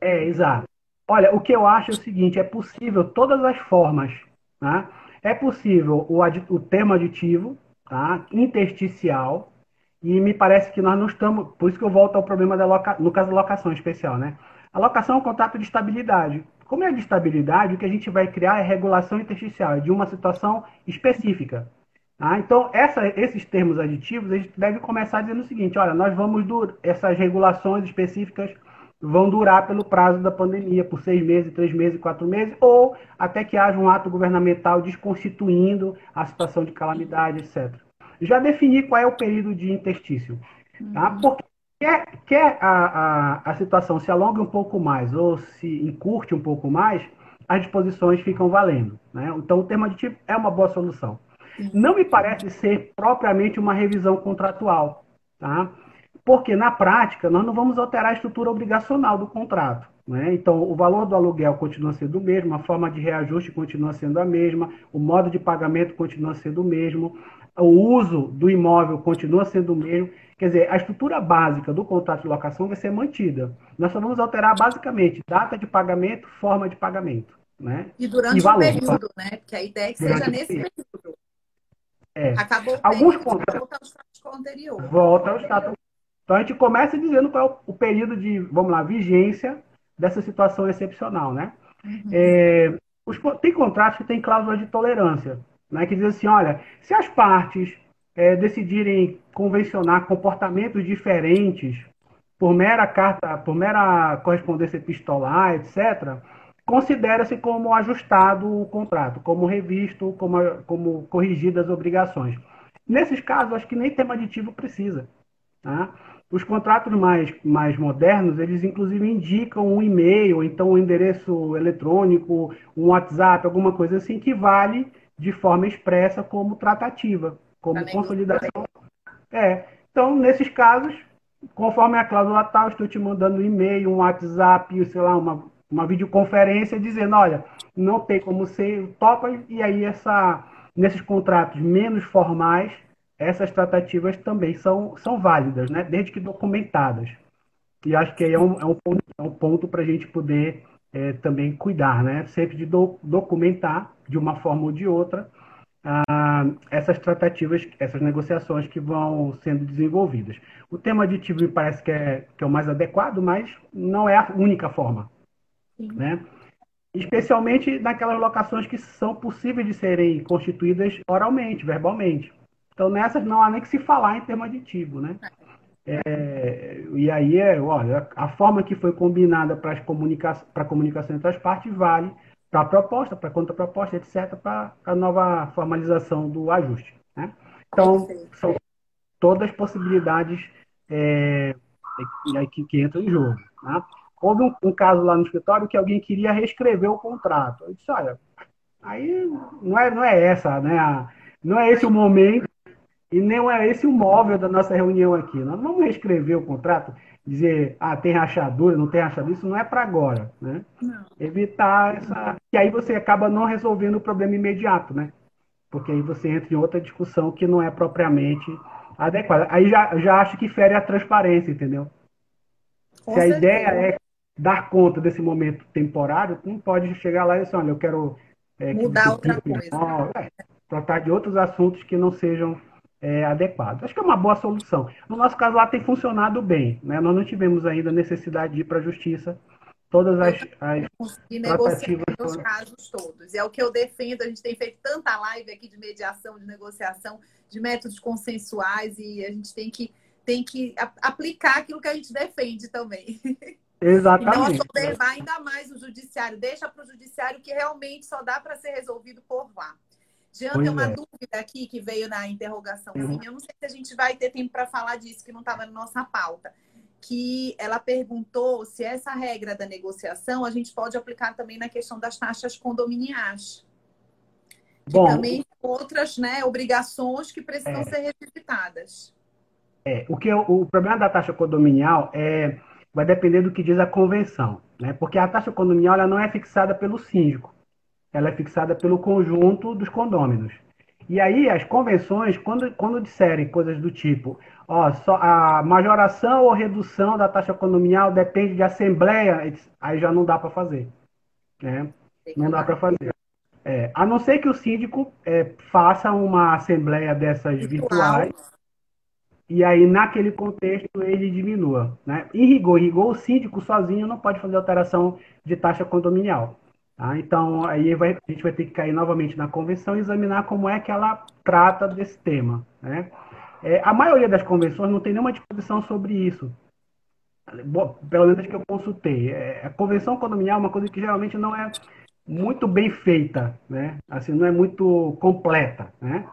Speaker 2: É, exato. Olha, o que eu acho é o seguinte: é possível todas as formas. Tá? É possível o, o termo aditivo, tá? intersticial, e me parece que nós não estamos. Por isso que eu volto ao problema da loca, no caso da locação especial, né? A locação é um contrato de estabilidade. Como é de estabilidade, o que a gente vai criar é regulação intersticial, de uma situação específica. Tá? Então, essa, esses termos aditivos, gente deve começar dizendo o seguinte: olha, nós vamos essas regulações específicas vão durar pelo prazo da pandemia, por seis meses, três meses, quatro meses, ou até que haja um ato governamental desconstituindo a situação de calamidade, etc. Já definir qual é o período de interstício. Tá? Uhum. Porque quer, quer a, a, a situação se alongue um pouco mais ou se encurte um pouco mais, as disposições ficam valendo. Né? Então, o termo aditivo é uma boa solução. Não me parece ser propriamente uma revisão contratual, tá? porque na prática nós não vamos alterar a estrutura obrigacional do contrato. Né? Então, o valor do aluguel continua sendo o mesmo, a forma de reajuste continua sendo a mesma, o modo de pagamento continua sendo o mesmo, o uso do imóvel continua sendo o mesmo. Quer dizer, a estrutura básica do contrato de locação vai ser mantida. Nós só vamos alterar basicamente data de pagamento, forma de pagamento. Né?
Speaker 1: E durante e valor, o período, né? Porque a ideia é que seja nesse período. período.
Speaker 2: É. Acabou o Alguns contratos volta ao status anterior. Volta ao status. Então a gente começa dizendo qual é o período de, vamos lá, vigência dessa situação excepcional, né? Uhum. É, os, tem contratos que têm cláusula de tolerância, né? Que diz assim, olha, se as partes é, decidirem convencionar comportamentos diferentes por mera carta, por mera correspondência epistolar, etc., considera-se como ajustado o contrato, como revisto, como, como corrigidas as obrigações. Nesses casos, acho que nem tema aditivo precisa. Tá? Os contratos mais, mais modernos, eles inclusive indicam um e-mail, então um endereço eletrônico, um WhatsApp, alguma coisa assim, que vale de forma expressa como tratativa como consolidação. É. Então, nesses casos, conforme a cláusula tal, estou te mandando um e-mail, um WhatsApp, sei lá, uma, uma videoconferência dizendo, olha, não tem como ser, topa, e aí essa, nesses contratos menos formais, essas tratativas também são, são válidas, né? desde que documentadas. E acho que aí é um, é um ponto, é um ponto para a gente poder é, também cuidar, né? Sempre de do, documentar de uma forma ou de outra ah, essas tratativas, essas negociações que vão sendo desenvolvidas. O tema aditivo me parece que é, que é o mais adequado, mas não é a única forma. Né? Especialmente naquelas locações que são possíveis de serem constituídas oralmente, verbalmente. Então, nessas não há nem que se falar em termo aditivo, né? É, e aí, é, olha, a forma que foi combinada para comunica a comunicação entre as partes vale para a proposta, para a contraproposta, etc., para a nova formalização do ajuste. Né? Então, são todas possibilidades é, que, que entram em jogo. Né? Houve um, um, caso lá no escritório que alguém queria reescrever o contrato. Eu disse, olha, aí não é, não é essa, né? A, não é esse o momento e nem é esse o móvel da nossa reunião aqui. Nós vamos reescrever o contrato, dizer, ah, tem rachadura, não tem rachadura, isso não é para agora, né? Não. Evitar essa... Que aí você acaba não resolvendo o problema imediato, né? Porque aí você entra em outra discussão que não é propriamente adequada. Aí já, já acho que fere a transparência, entendeu? Com Se certeza. a ideia é dar conta desse momento temporário, não pode chegar lá e dizer, olha, eu quero...
Speaker 1: É, Mudar outra coisa.
Speaker 2: É, tratar de outros assuntos que não sejam é, adequados. Acho que é uma boa solução. No nosso caso lá tem funcionado bem. Né? Nós não tivemos ainda necessidade de ir para a justiça. Todas as, as
Speaker 1: consegui negociar os casos todos. E é o que eu defendo. A gente tem feito tanta live aqui de mediação, de negociação, de métodos consensuais e a gente tem que, tem que aplicar aquilo que a gente defende também.
Speaker 2: Exatamente.
Speaker 1: E não observar ainda mais o judiciário. Deixa para o judiciário que realmente só dá para ser resolvido por lá. Jean, tem uma é. dúvida aqui que veio na interrogaçãozinha. Uhum. Eu não sei se a gente vai ter tempo para falar disso, que não estava na nossa pauta. Que ela perguntou se essa regra da negociação a gente pode aplicar também na questão das taxas condominiais. Que Bom, também outras né, obrigações que precisam é, ser revisitadas.
Speaker 2: É, o, que, o problema da taxa condominial é, vai depender do que diz a convenção. Né? Porque a taxa condominial ela não é fixada pelo síndico ela é fixada pelo conjunto dos condôminos. E aí as convenções, quando, quando disserem coisas do tipo, ó, só a majoração ou redução da taxa condominial depende de assembleia, aí já não dá para fazer. Né? Não dá para fazer. É, a não ser que o síndico é, faça uma assembleia dessas virtuais e aí naquele contexto ele diminua. Né? Em rigor, em rigor, o síndico sozinho não pode fazer alteração de taxa condominial. Tá? Então, aí vai, a gente vai ter que cair novamente na convenção e examinar como é que ela trata desse tema. Né? É, a maioria das convenções não tem nenhuma disposição sobre isso. Bom, pelo menos que eu consultei. É, a convenção condominial é uma coisa que geralmente não é muito bem feita, né? Assim, não é muito completa, né?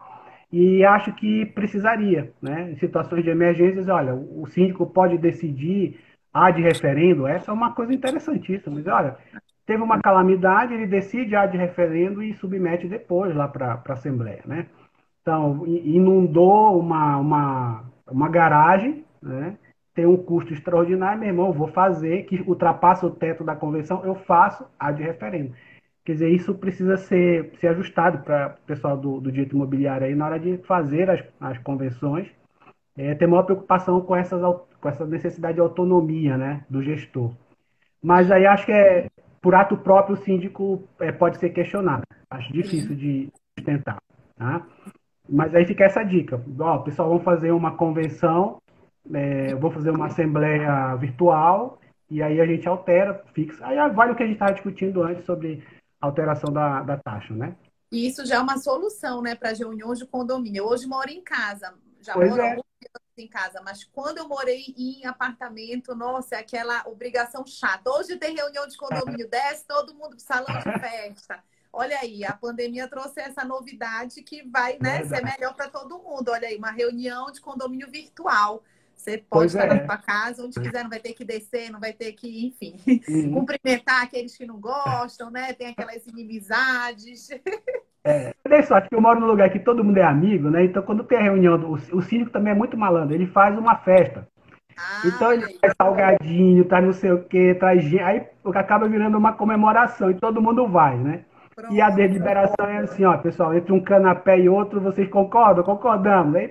Speaker 2: E acho que precisaria, né? Em situações de emergências, olha, o síndico pode decidir a de referendo, essa é uma coisa interessantíssima. Mas, olha, teve uma calamidade, ele decide a de referendo e submete depois lá para a Assembleia, né? Então, inundou uma, uma, uma garagem, né? tem um custo extraordinário, meu irmão, vou fazer, que ultrapassa o teto da convenção, eu faço a de referendo. Quer dizer, isso precisa ser, ser ajustado para o pessoal do, do direito imobiliário aí na hora de fazer as, as convenções, é, ter maior preocupação com, essas, com essa necessidade de autonomia né, do gestor. Mas aí acho que é, por ato próprio, o síndico é, pode ser questionado. Acho difícil de sustentar. Tá? Mas aí fica essa dica. Ó, pessoal, vamos fazer uma convenção, é, vou fazer uma assembleia virtual, e aí a gente altera, fixa. Aí vale o que a gente estava discutindo antes sobre alteração da, da taxa, né?
Speaker 1: E isso já é uma solução, né, para reuniões de condomínio. Eu hoje moro em casa, já pois moro é em casa, mas quando eu morei em apartamento, nossa, é aquela obrigação chata. Hoje tem reunião de condomínio, desce todo mundo pro salão de festa. Olha aí, a pandemia trouxe essa novidade que vai né, ser melhor para todo mundo. Olha aí, uma reunião de condomínio virtual. Você pode pois estar é. na sua casa, onde quiser, não vai ter que descer, não vai ter que, enfim, uhum. cumprimentar aqueles que não gostam, né? Tem aquelas inimizades.
Speaker 2: É, olha só, que eu moro num lugar que todo mundo é amigo, né? Então, quando tem a reunião, do, o síndico também é muito malandro, ele faz uma festa. Ah, então ele traz salgadinho, traz não sei o que, traz aí acaba virando uma comemoração e todo mundo vai, né? Pronto, e a deliberação é assim, ó, pessoal, entre um canapé e outro, vocês concordam? Concordamos. Aí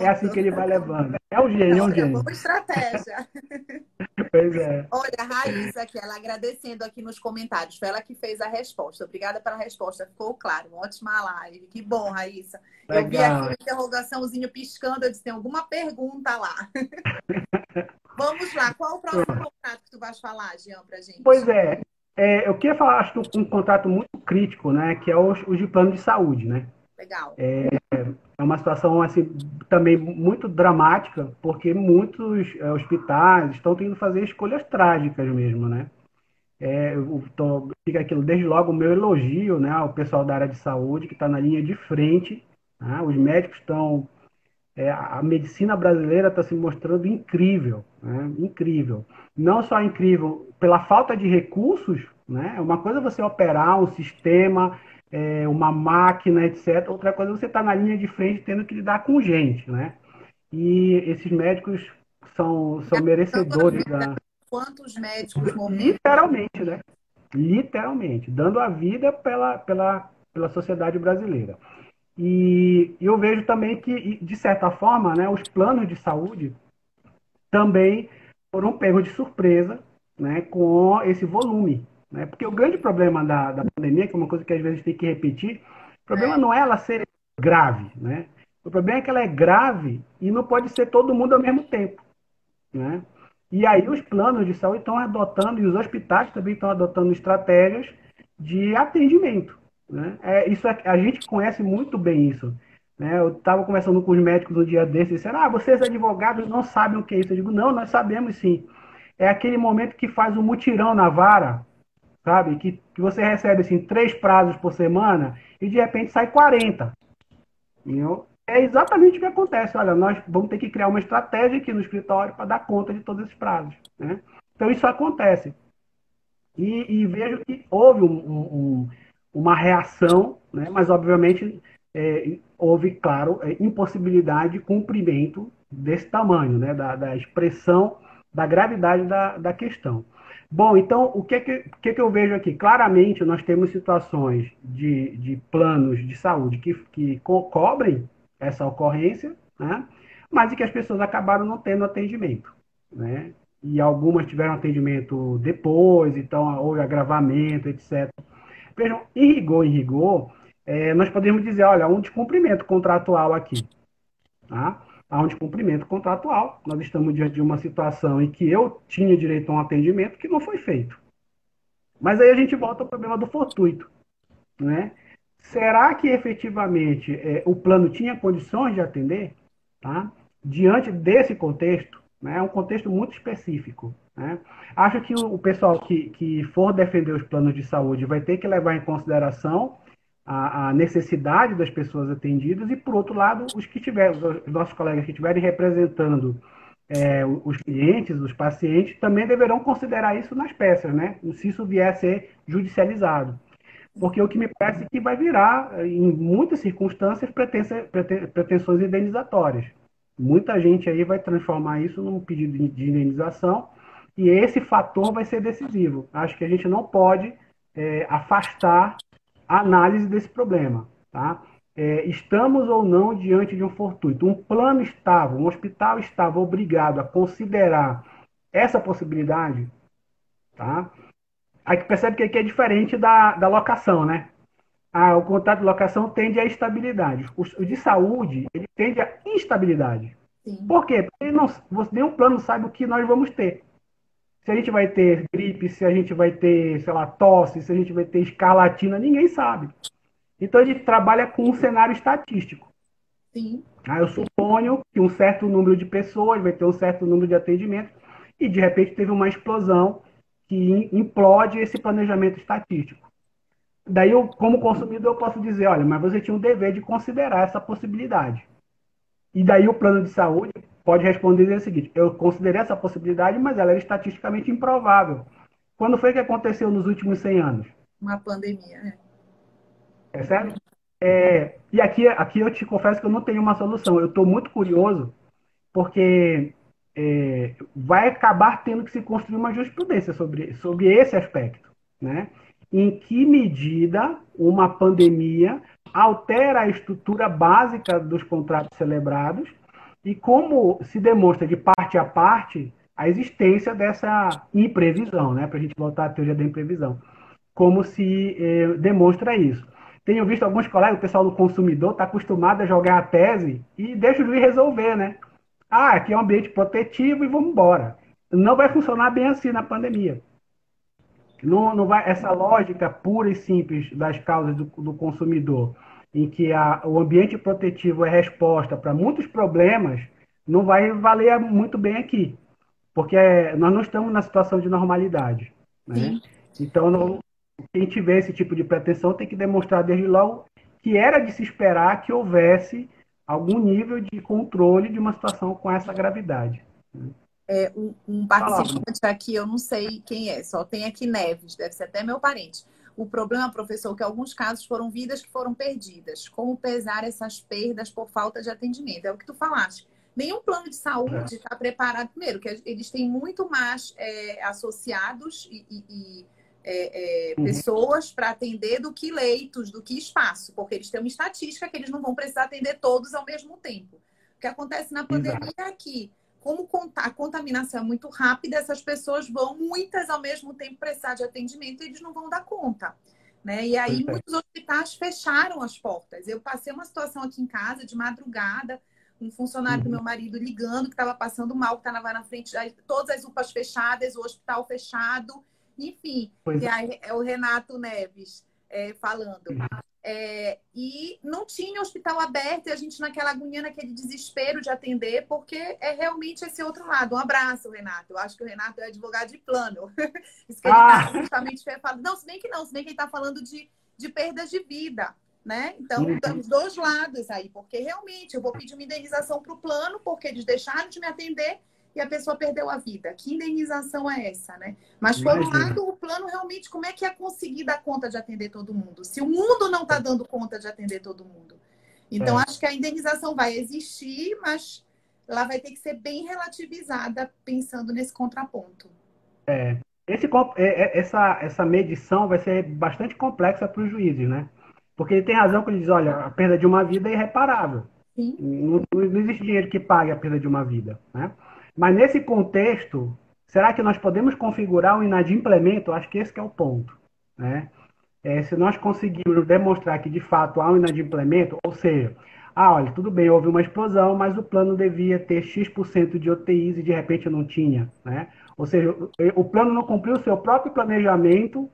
Speaker 2: é assim que ele vai levando. É um gênio, é um gênio.
Speaker 1: Boa estratégia.
Speaker 2: pois é.
Speaker 1: Olha, a Raíssa aqui, ela agradecendo aqui nos comentários. Foi ela que fez a resposta. Obrigada pela resposta. Ficou claro. Uma ótima live. Que bom, Raíssa. Legal. Eu vi aqui uma interrogaçãozinho piscando. Eu disse, tem alguma pergunta lá. Vamos lá. Qual o próximo contrato que tu vais falar, Jean, pra gente?
Speaker 2: Pois é. É eu queria falar, acho que um contrato muito crítico, né? Que é o, o de plano de saúde, né?
Speaker 1: Legal.
Speaker 2: É, é uma situação assim também muito dramática, porque muitos é, hospitais estão tendo que fazer escolhas trágicas mesmo, né? É, eu tô, fica aquilo desde logo o meu elogio, né, ao pessoal da área de saúde que está na linha de frente. Né? Os médicos estão, é, a medicina brasileira está se mostrando incrível, né? incrível. Não só incrível pela falta de recursos, né? É uma coisa você operar um sistema é, uma máquina, etc. Outra coisa, você está na linha de frente tendo que lidar com gente, né? E esses médicos são, são merecedores da...
Speaker 1: Quantos médicos morreram?
Speaker 2: Literalmente, né? Literalmente, dando a vida pela, pela, pela sociedade brasileira. E eu vejo também que, de certa forma, né, os planos de saúde também foram pegos de surpresa né, com esse volume né? Porque o grande problema da, da pandemia, que é uma coisa que às vezes tem que repetir, o problema não é ela ser grave. Né? O problema é que ela é grave e não pode ser todo mundo ao mesmo tempo. Né? E aí os planos de saúde estão adotando, e os hospitais também estão adotando estratégias de atendimento. Né? É, isso é, a gente conhece muito bem isso. Né? Eu estava conversando com os médicos um dia desses e disseram, ah, vocês advogados não sabem o que é isso. Eu digo, não, nós sabemos sim. É aquele momento que faz um mutirão na vara sabe? Que, que você recebe assim, três prazos por semana e de repente sai 40. Entendeu? É exatamente o que acontece. Olha, nós vamos ter que criar uma estratégia aqui no escritório para dar conta de todos esses prazos. Né? Então isso acontece. E, e vejo que houve um, um, uma reação, né? mas obviamente é, houve, claro, é, impossibilidade de cumprimento desse tamanho, né? da, da expressão da gravidade da, da questão. Bom, então, o que, que, que, que eu vejo aqui? Claramente, nós temos situações de, de planos de saúde que, que co cobrem essa ocorrência, né? mas e que as pessoas acabaram não tendo atendimento. Né? E algumas tiveram atendimento depois, então houve agravamento, etc. Vejam, em rigor, em rigor, é, nós podemos dizer, olha, um descumprimento contratual aqui. Tá? há um descumprimento contratual. Nós estamos diante de uma situação em que eu tinha direito a um atendimento que não foi feito. Mas aí a gente volta ao problema do fortuito. Né? Será que efetivamente é, o plano tinha condições de atender? Tá? Diante desse contexto, né, é um contexto muito específico. Né? Acho que o, pessoal que, que for defender os planos de saúde vai ter que levar em consideração a, a, necessidade das pessoas atendidas e, por outro lado, os que tiverem, os nossos colegas que estiverem representando é, os clientes, os pacientes, também deverão considerar isso nas peças, né? Se isso vier a ser judicializado. Porque o que me parece que vai virar, em muitas circunstâncias, pretensões indenizatórias. Muita gente aí vai transformar isso num pedido de indenização e esse fator vai ser decisivo. Acho que a gente não pode é, afastar análise desse problema. Tá? É, estamos ou não diante de um fortuito. Um plano estava, um hospital estava obrigado a considerar essa possibilidade. Tá? Aí que percebe que aqui é diferente da, da locação, né? Ah, o contrato de locação tende à estabilidade. O, o de saúde, ele tende à instabilidade. Sim. Por quê? Porque não, nenhum plano sabe o que nós vamos ter se a gente vai ter gripe, se a gente vai ter, sei lá, tosse, se a gente vai ter escarlatina, ninguém sabe. Então a gente trabalha com um cenário estatístico.
Speaker 1: Sim.
Speaker 2: Aí eu suponho que um certo número de pessoas vai ter um certo número de atendimentos e de repente teve uma explosão que implode esse planejamento estatístico. Daí eu, como consumidor, eu posso dizer, olha, mas você tinha um dever de considerar essa possibilidade. E daí o plano de saúde pode responder o seguinte: eu considerei essa possibilidade, mas ela era estatisticamente improvável. Quando foi que aconteceu nos últimos 100 anos?
Speaker 1: Uma pandemia, né?
Speaker 2: É sério? É, e aqui, aqui eu te confesso que eu não tenho uma solução. Eu estou muito curioso, porque é, vai acabar tendo que se construir uma jurisprudência sobre, sobre esse aspecto. Né? Em que medida uma pandemia altera a estrutura básica dos contratos celebrados e como se demonstra de parte a parte a existência dessa imprevisão, né? Para a gente voltar à teoria da imprevisão. Como se eh, demonstra isso. Tenho visto alguns colegas, o pessoal do consumidor está acostumado a jogar a tese e deixa o juiz resolver, né? Ah, aqui é um ambiente protetivo e vamos embora. Não vai funcionar bem assim na pandemia. Não, não vai, essa lógica pura e simples das causas do, do consumidor em que a, o ambiente protetivo é resposta para muitos problemas, não vai valer muito bem aqui, porque é, nós não estamos na situação de normalidade. Né? Então, não, quem tiver esse tipo de pretensão tem que demonstrar desde logo que era de se esperar que houvesse algum nível de controle de uma situação com essa gravidade.
Speaker 1: É, um, um participante aqui, eu não sei quem é, só tem aqui Neves, deve ser até meu parente. O problema, professor, é que alguns casos foram vidas que foram perdidas. Como pesar essas perdas por falta de atendimento? É o que tu falaste. Nenhum plano de saúde está é. preparado. Primeiro, que eles têm muito mais é, associados e, e, e é, é, uhum. pessoas para atender do que leitos, do que espaço, porque eles têm uma estatística que eles não vão precisar atender todos ao mesmo tempo. O que acontece na pandemia Exato. é que, como a contaminação é muito rápida, essas pessoas vão, muitas ao mesmo tempo, precisar de atendimento e eles não vão dar conta. Né? E aí, é. muitos hospitais fecharam as portas. Eu passei uma situação aqui em casa, de madrugada, um funcionário uhum. do meu marido ligando que estava passando mal, que estava na frente, todas as UPAs fechadas, o hospital fechado. Enfim, pois é. é o Renato Neves é, falando. É, e não tinha hospital aberto e a gente naquela agonia, naquele desespero de atender, porque é realmente esse outro lado. Um abraço, Renato. Eu acho que o Renato é advogado de plano. Isso que ele está ah. justamente falando. Não, se bem que não, se bem que ele está falando de, de perdas de vida. Né? Então, temos dois lados aí, porque realmente eu vou pedir uma indenização para o plano, porque eles deixaram de me atender e a pessoa perdeu a vida. Que indenização é essa, né? Mas por um lado, o plano realmente, como é que é conseguir dar conta de atender todo mundo? Se o mundo não está dando conta de atender todo mundo. Então, é. acho que a indenização vai existir, mas ela vai ter que ser bem relativizada pensando nesse contraponto.
Speaker 2: É. Esse, é, é, essa, essa medição vai ser bastante complexa para os juízes, né? Porque ele tem razão quando ele diz, olha, a perda de uma vida é irreparável. Não, não, existe dinheiro que pague a perda de uma vida, né? Mas nesse contexto, será que nós podemos configurar um inadimplemento? Acho que esse que é o ponto. Né? É, se nós conseguirmos demonstrar que de fato há um inadimplemento, ou seja, ah, olha, tudo bem, houve uma explosão, mas o plano devia ter X% de UTIs e de repente não tinha. Né? Ou seja, o plano não cumpriu o seu próprio planejamento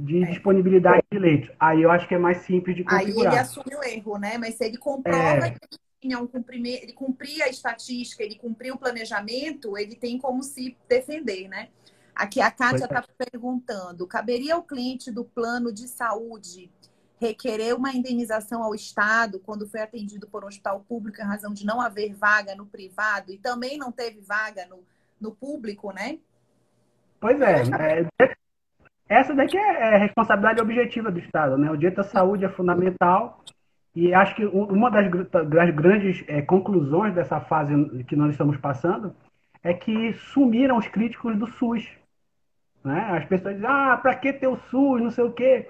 Speaker 2: de é. disponibilidade de leitos. Aí eu acho que é mais simples de configurar.
Speaker 1: Aí ele assume o erro, né? Mas se ele comprova é... que um cumprimento, ele cumpria a estatística, ele cumpria o planejamento, ele tem como se defender, né? Aqui a Kátia está perguntando: caberia ao cliente do plano de saúde requerer uma indenização ao Estado quando foi atendido por um hospital público em razão de não haver vaga no privado e também não teve vaga no, no público, né?
Speaker 2: Pois é, é essa daqui é, é responsabilidade objetiva do Estado, né? O direito à saúde é fundamental e acho que uma das, das grandes é, conclusões dessa fase que nós estamos passando é que sumiram os críticos do SUS. Né? As pessoas dizem, ah, para que ter o SUS, não sei o quê.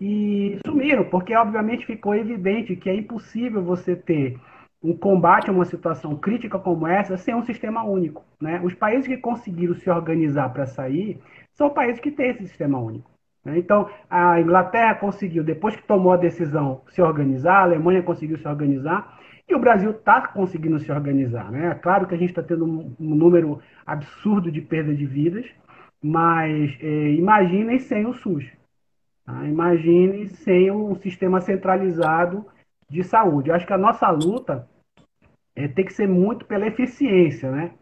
Speaker 2: E sumiram, porque obviamente ficou evidente que é impossível você ter um combate a uma situação crítica como essa sem um sistema único. Né? Os países que conseguiram se organizar para sair são países que têm esse sistema único. Né? Então, a Inglaterra conseguiu, depois que tomou a decisão, se organizar, a Alemanha conseguiu se organizar, e o Brasil está conseguindo se organizar. Né? É claro que a gente está tendo um, número absurdo de perda de vidas, mas é, imaginem sem o SUS. Tá? Imaginem sem um sistema centralizado de saúde. Eu acho que a nossa luta é, tem que ser muito pela eficiência. Né?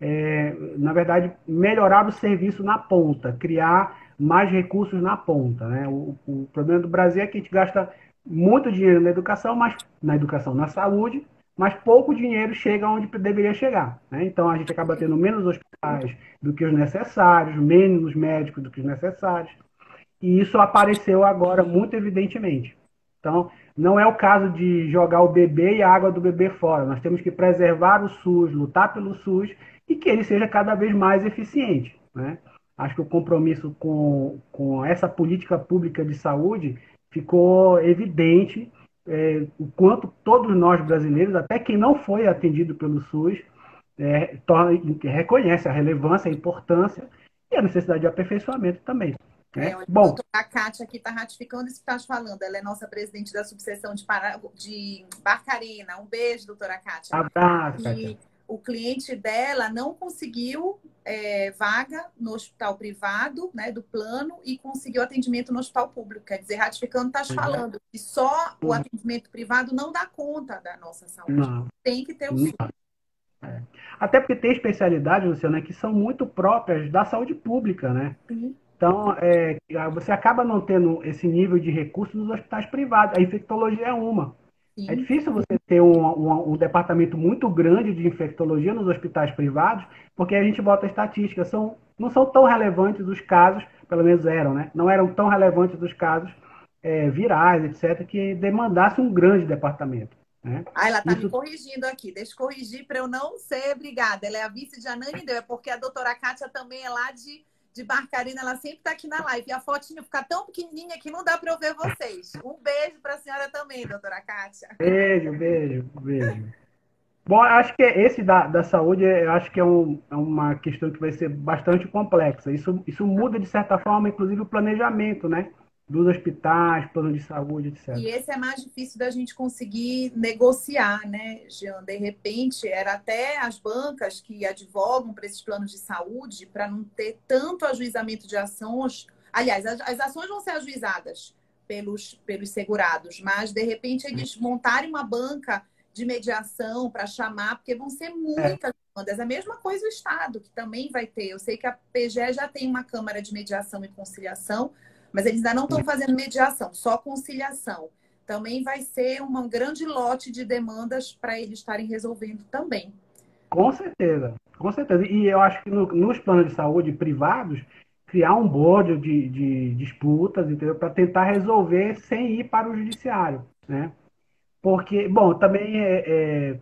Speaker 2: É, na verdade, melhorar o serviço na ponta, criar mais recursos na ponta. Né? O, o, problema do Brasil é que a gente gasta muito dinheiro na educação, mas na educação, na saúde, mas pouco dinheiro chega onde deveria chegar. Né? Então a gente acaba tendo menos hospitais do que os necessários, menos médicos do que os necessários. E isso apareceu agora muito evidentemente. Então, não é o caso de jogar o bebê e a água do bebê fora. Nós temos que preservar o SUS, lutar pelo SUS e que ele seja cada vez mais eficiente. Né? Acho que o compromisso com, com essa política pública de saúde ficou evidente é, o quanto todos nós brasileiros, até quem não foi atendido pelo SUS, é, torna, reconhece a relevância, a importância e a necessidade de aperfeiçoamento também.
Speaker 1: Né? É, Bom, a Kátia aqui está ratificando isso que está falando. Ela é nossa presidente da subseção de, Para... de Barcarena. Um beijo, doutora Kátia.
Speaker 2: Abraço,
Speaker 1: e o cliente dela não conseguiu é, vaga no hospital privado, né, do plano, e conseguiu atendimento no hospital público. Quer dizer, ratificando, está falando que só o atendimento privado não dá conta da nossa saúde. Não. Tem que ter o SUS.
Speaker 2: É. Até porque tem especialidades, Luciana, que são muito próprias da saúde pública, né? Então, é, você acaba não tendo esse nível de recursos nos hospitais privados. A infectologia é uma. Sim. É difícil você ter um, um, um, departamento muito grande de infectologia nos hospitais privados, porque a gente bota estatísticas, são, não são tão relevantes os casos, pelo menos eram, né? Não eram tão relevantes os casos é, virais, etc., que demandasse um grande departamento. Né?
Speaker 1: Ah, ela está Isso... me corrigindo aqui. Deixa eu corrigir para eu não ser obrigada. Ela é a vice de Anani Deu, é porque a doutora Kátia também é lá de de Barcarina, ela sempre está aqui na live. E a fotinha fica tão pequenininha que não dá para eu ver vocês. Um beijo para a senhora também, doutora Kátia.
Speaker 2: Beijo, beijo, beijo. Bom, acho que esse da, da saúde, eu acho que é, um, é, uma questão que vai ser bastante complexa. Isso, isso muda, de certa forma, inclusive, o planejamento, né? Dos hospitais, plano de saúde, etc.
Speaker 1: E esse é mais difícil da gente conseguir negociar, né, Jean? De repente, era até as bancas que advogam para esses planos de saúde para não ter tanto ajuizamento de ações. Aliás, as, ações vão ser ajuizadas pelos, pelos segurados, mas de repente eles montarem uma banca de mediação para chamar, porque vão ser muitas é. demandas. A mesma coisa o Estado, que também vai ter. Eu sei que a PGE já tem uma Câmara de Mediação e Conciliação, mas eles ainda não estão fazendo mediação, só conciliação. Também vai ser um grande lote de demandas para eles estarem resolvendo também.
Speaker 2: Com certeza, com certeza. E eu acho que no, nos planos de saúde privados, criar um board de, de disputas, para tentar resolver sem ir para o judiciário, né? Porque, bom, também é, é,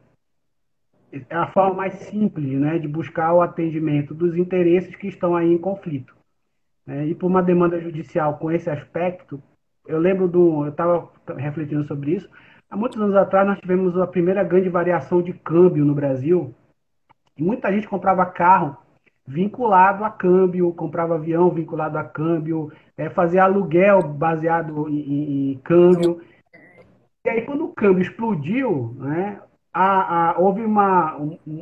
Speaker 2: é a forma mais simples, né, de buscar o atendimento dos interesses que estão aí em conflito. Né? E por uma demanda judicial com esse aspecto, eu lembro do. Eu estava refletindo sobre isso. Há muitos anos atrás, nós tivemos a primeira grande variação de câmbio no Brasil. E muita gente comprava carro vinculado a câmbio, comprava avião vinculado a câmbio, é, fazia aluguel baseado em, em, em, câmbio. E aí, quando o câmbio explodiu, né, a, a, houve uma,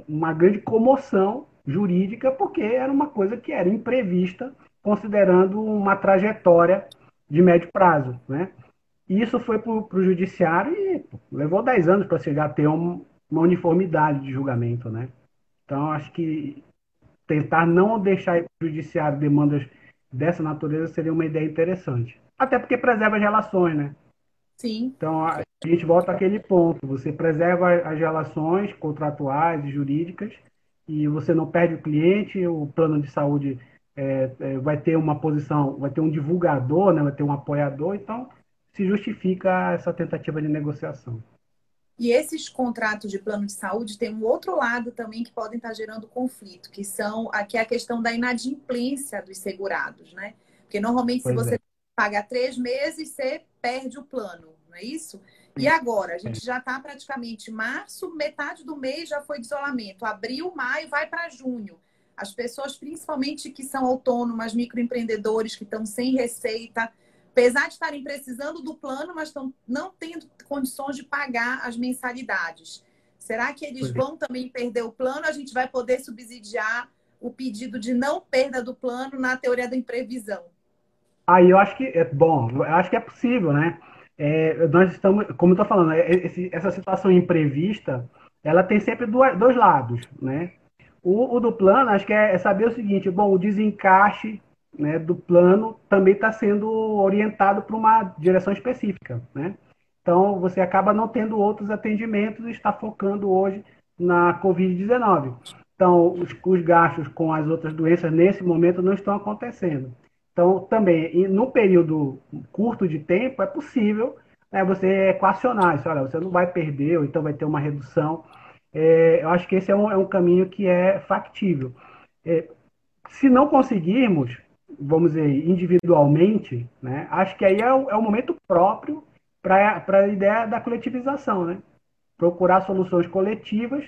Speaker 2: uma grande comoção jurídica, porque era uma coisa que era imprevista considerando uma trajetória de médio prazo. Né? Isso foi para o judiciário e pô, levou 10 anos para chegar a ter um, uma uniformidade de julgamento. Né? Então, acho que tentar não deixar para o judiciário demandas dessa natureza seria uma ideia interessante. Até porque preserva as relações, né?
Speaker 1: Sim.
Speaker 2: Então, a gente volta àquele ponto. Você preserva as relações contratuais e jurídicas e você não perde o cliente, o plano de saúde é, é, vai ter uma posição, vai ter um divulgador, né, vai ter um apoiador, então se justifica essa tentativa de negociação.
Speaker 1: E esses contratos de plano de saúde têm um outro lado também que podem estar gerando conflito, que são aqui a questão da inadimplência dos segurados, né? Porque normalmente pois se você é. paga três meses, você perde o plano, não é isso? E agora? A gente já está praticamente março, metade do mês já foi de isolamento. Abril, maio, vai para junho. As pessoas, principalmente que são autônomas, microempreendedores, que estão sem receita, apesar de estarem precisando do plano, mas estão não tendo condições de pagar as mensalidades. Será que eles é. vão também perder o plano? A gente vai poder subsidiar o pedido de não perda do plano na teoria da imprevisão?
Speaker 2: Aí eu acho que é bom, eu acho que é possível, né? É, nós estamos, como eu estou falando, é, esse, essa situação imprevista, ela tem sempre dois, dois lados, né? O, o do plano, acho que é, é, saber o seguinte: bom, o desencaixe né, do plano também está sendo orientado para uma direção específica. Né? Então, você acaba não tendo outros atendimentos e está focando hoje na Covid-19. Então, os, os, gastos com as outras doenças nesse momento não estão acontecendo. Então, também, no período curto de tempo, é possível né, você equacionar isso. Olha, você não vai perder, ou então vai ter uma redução é, eu acho que esse é um, é um caminho que é factível. É, se não conseguirmos, vamos dizer, individualmente, né, acho que aí é o, é o momento próprio para a ideia da coletivização. Né? Procurar soluções coletivas,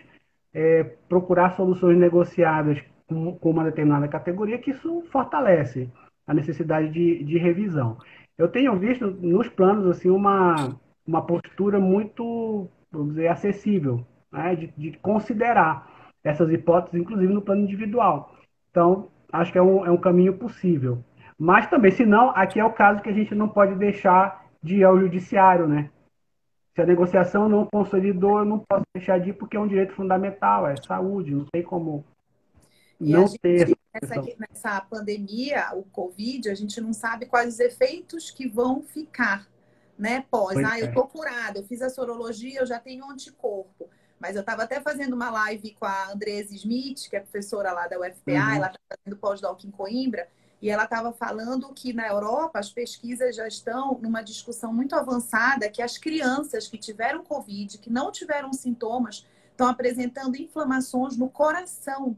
Speaker 2: é, procurar soluções negociadas com, com, uma determinada categoria, que isso fortalece a necessidade de, de revisão. Eu tenho visto nos planos assim uma, uma postura muito, vamos dizer, acessível né, de, de, considerar essas hipóteses, inclusive no plano individual. Então, acho que é um, é um caminho possível. Mas também, se não, aqui é o caso que a gente não pode deixar de ir ao judiciário, né? Se a negociação não consolidou, eu não posso deixar de ir porque é um direito fundamental, é saúde, não tem como
Speaker 1: e não gente, ter. Nessa, nessa pandemia, o Covid, a gente não sabe quais os efeitos que vão ficar, né? Pós, pois ah, é. eu tô curada, eu fiz a sorologia, eu já tenho anticorpo. Mas eu estava até fazendo uma live com a Andresa Smith, que é professora lá da UFPA, uhum. ela está fazendo pós-doc em Coimbra, e ela estava falando que na Europa as pesquisas já estão numa discussão muito avançada que as crianças que tiveram Covid, que não tiveram sintomas, estão apresentando inflamações no coração.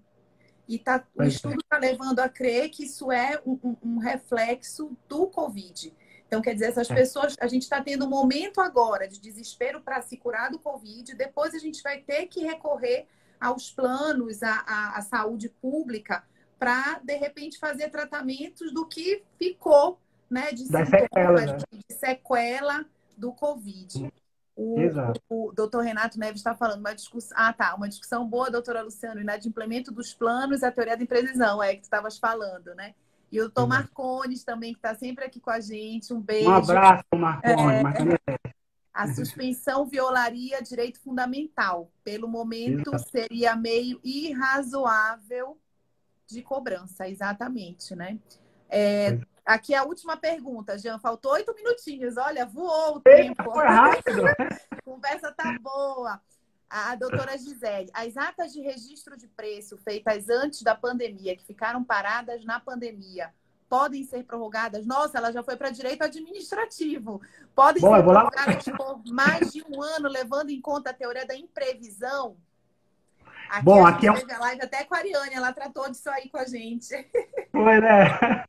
Speaker 1: E tá, o é. estudo está levando a crer que isso é um, um, um, reflexo do Covid. Então, quer dizer, essas é. pessoas, a gente está tendo um momento agora de desespero para se curar do Covid, depois a gente vai ter que recorrer aos planos, à, à, à saúde pública, para, de repente, fazer tratamentos do que ficou né, de,
Speaker 2: sequela, né?
Speaker 1: de sequela do Covid. O, Exato. o doutor Renato Neves está falando uma discussão. Ah, tá. Uma discussão boa, doutora Luciano, inadimplemento dos planos e a teoria da imprevisão, é que tu estavas falando, né? E o doutor uhum. Marcones também, que está sempre aqui com a gente. Um beijo.
Speaker 2: Um abraço, Marcones. É,
Speaker 1: a suspensão violaria direito fundamental. Pelo momento, Exato. seria meio irrazoável de cobrança, exatamente, né? É, aqui a última pergunta, Jean. Faltou oito minutinhos. Olha, voou o tempo.
Speaker 2: Foi rápido.
Speaker 1: a conversa tá boa. A doutora Gisele, as atas de registro de preço feitas antes da pandemia, que ficaram paradas na pandemia, podem ser prorrogadas? Nossa, ela já foi para direito administrativo. Podem Bom, ser prorrogadas por mais de um ano, levando em conta a teoria da imprevisão? Aqui Bom, aqui é um... live até com a Ariane, ela tratou disso aí com a gente.
Speaker 2: Foi, né?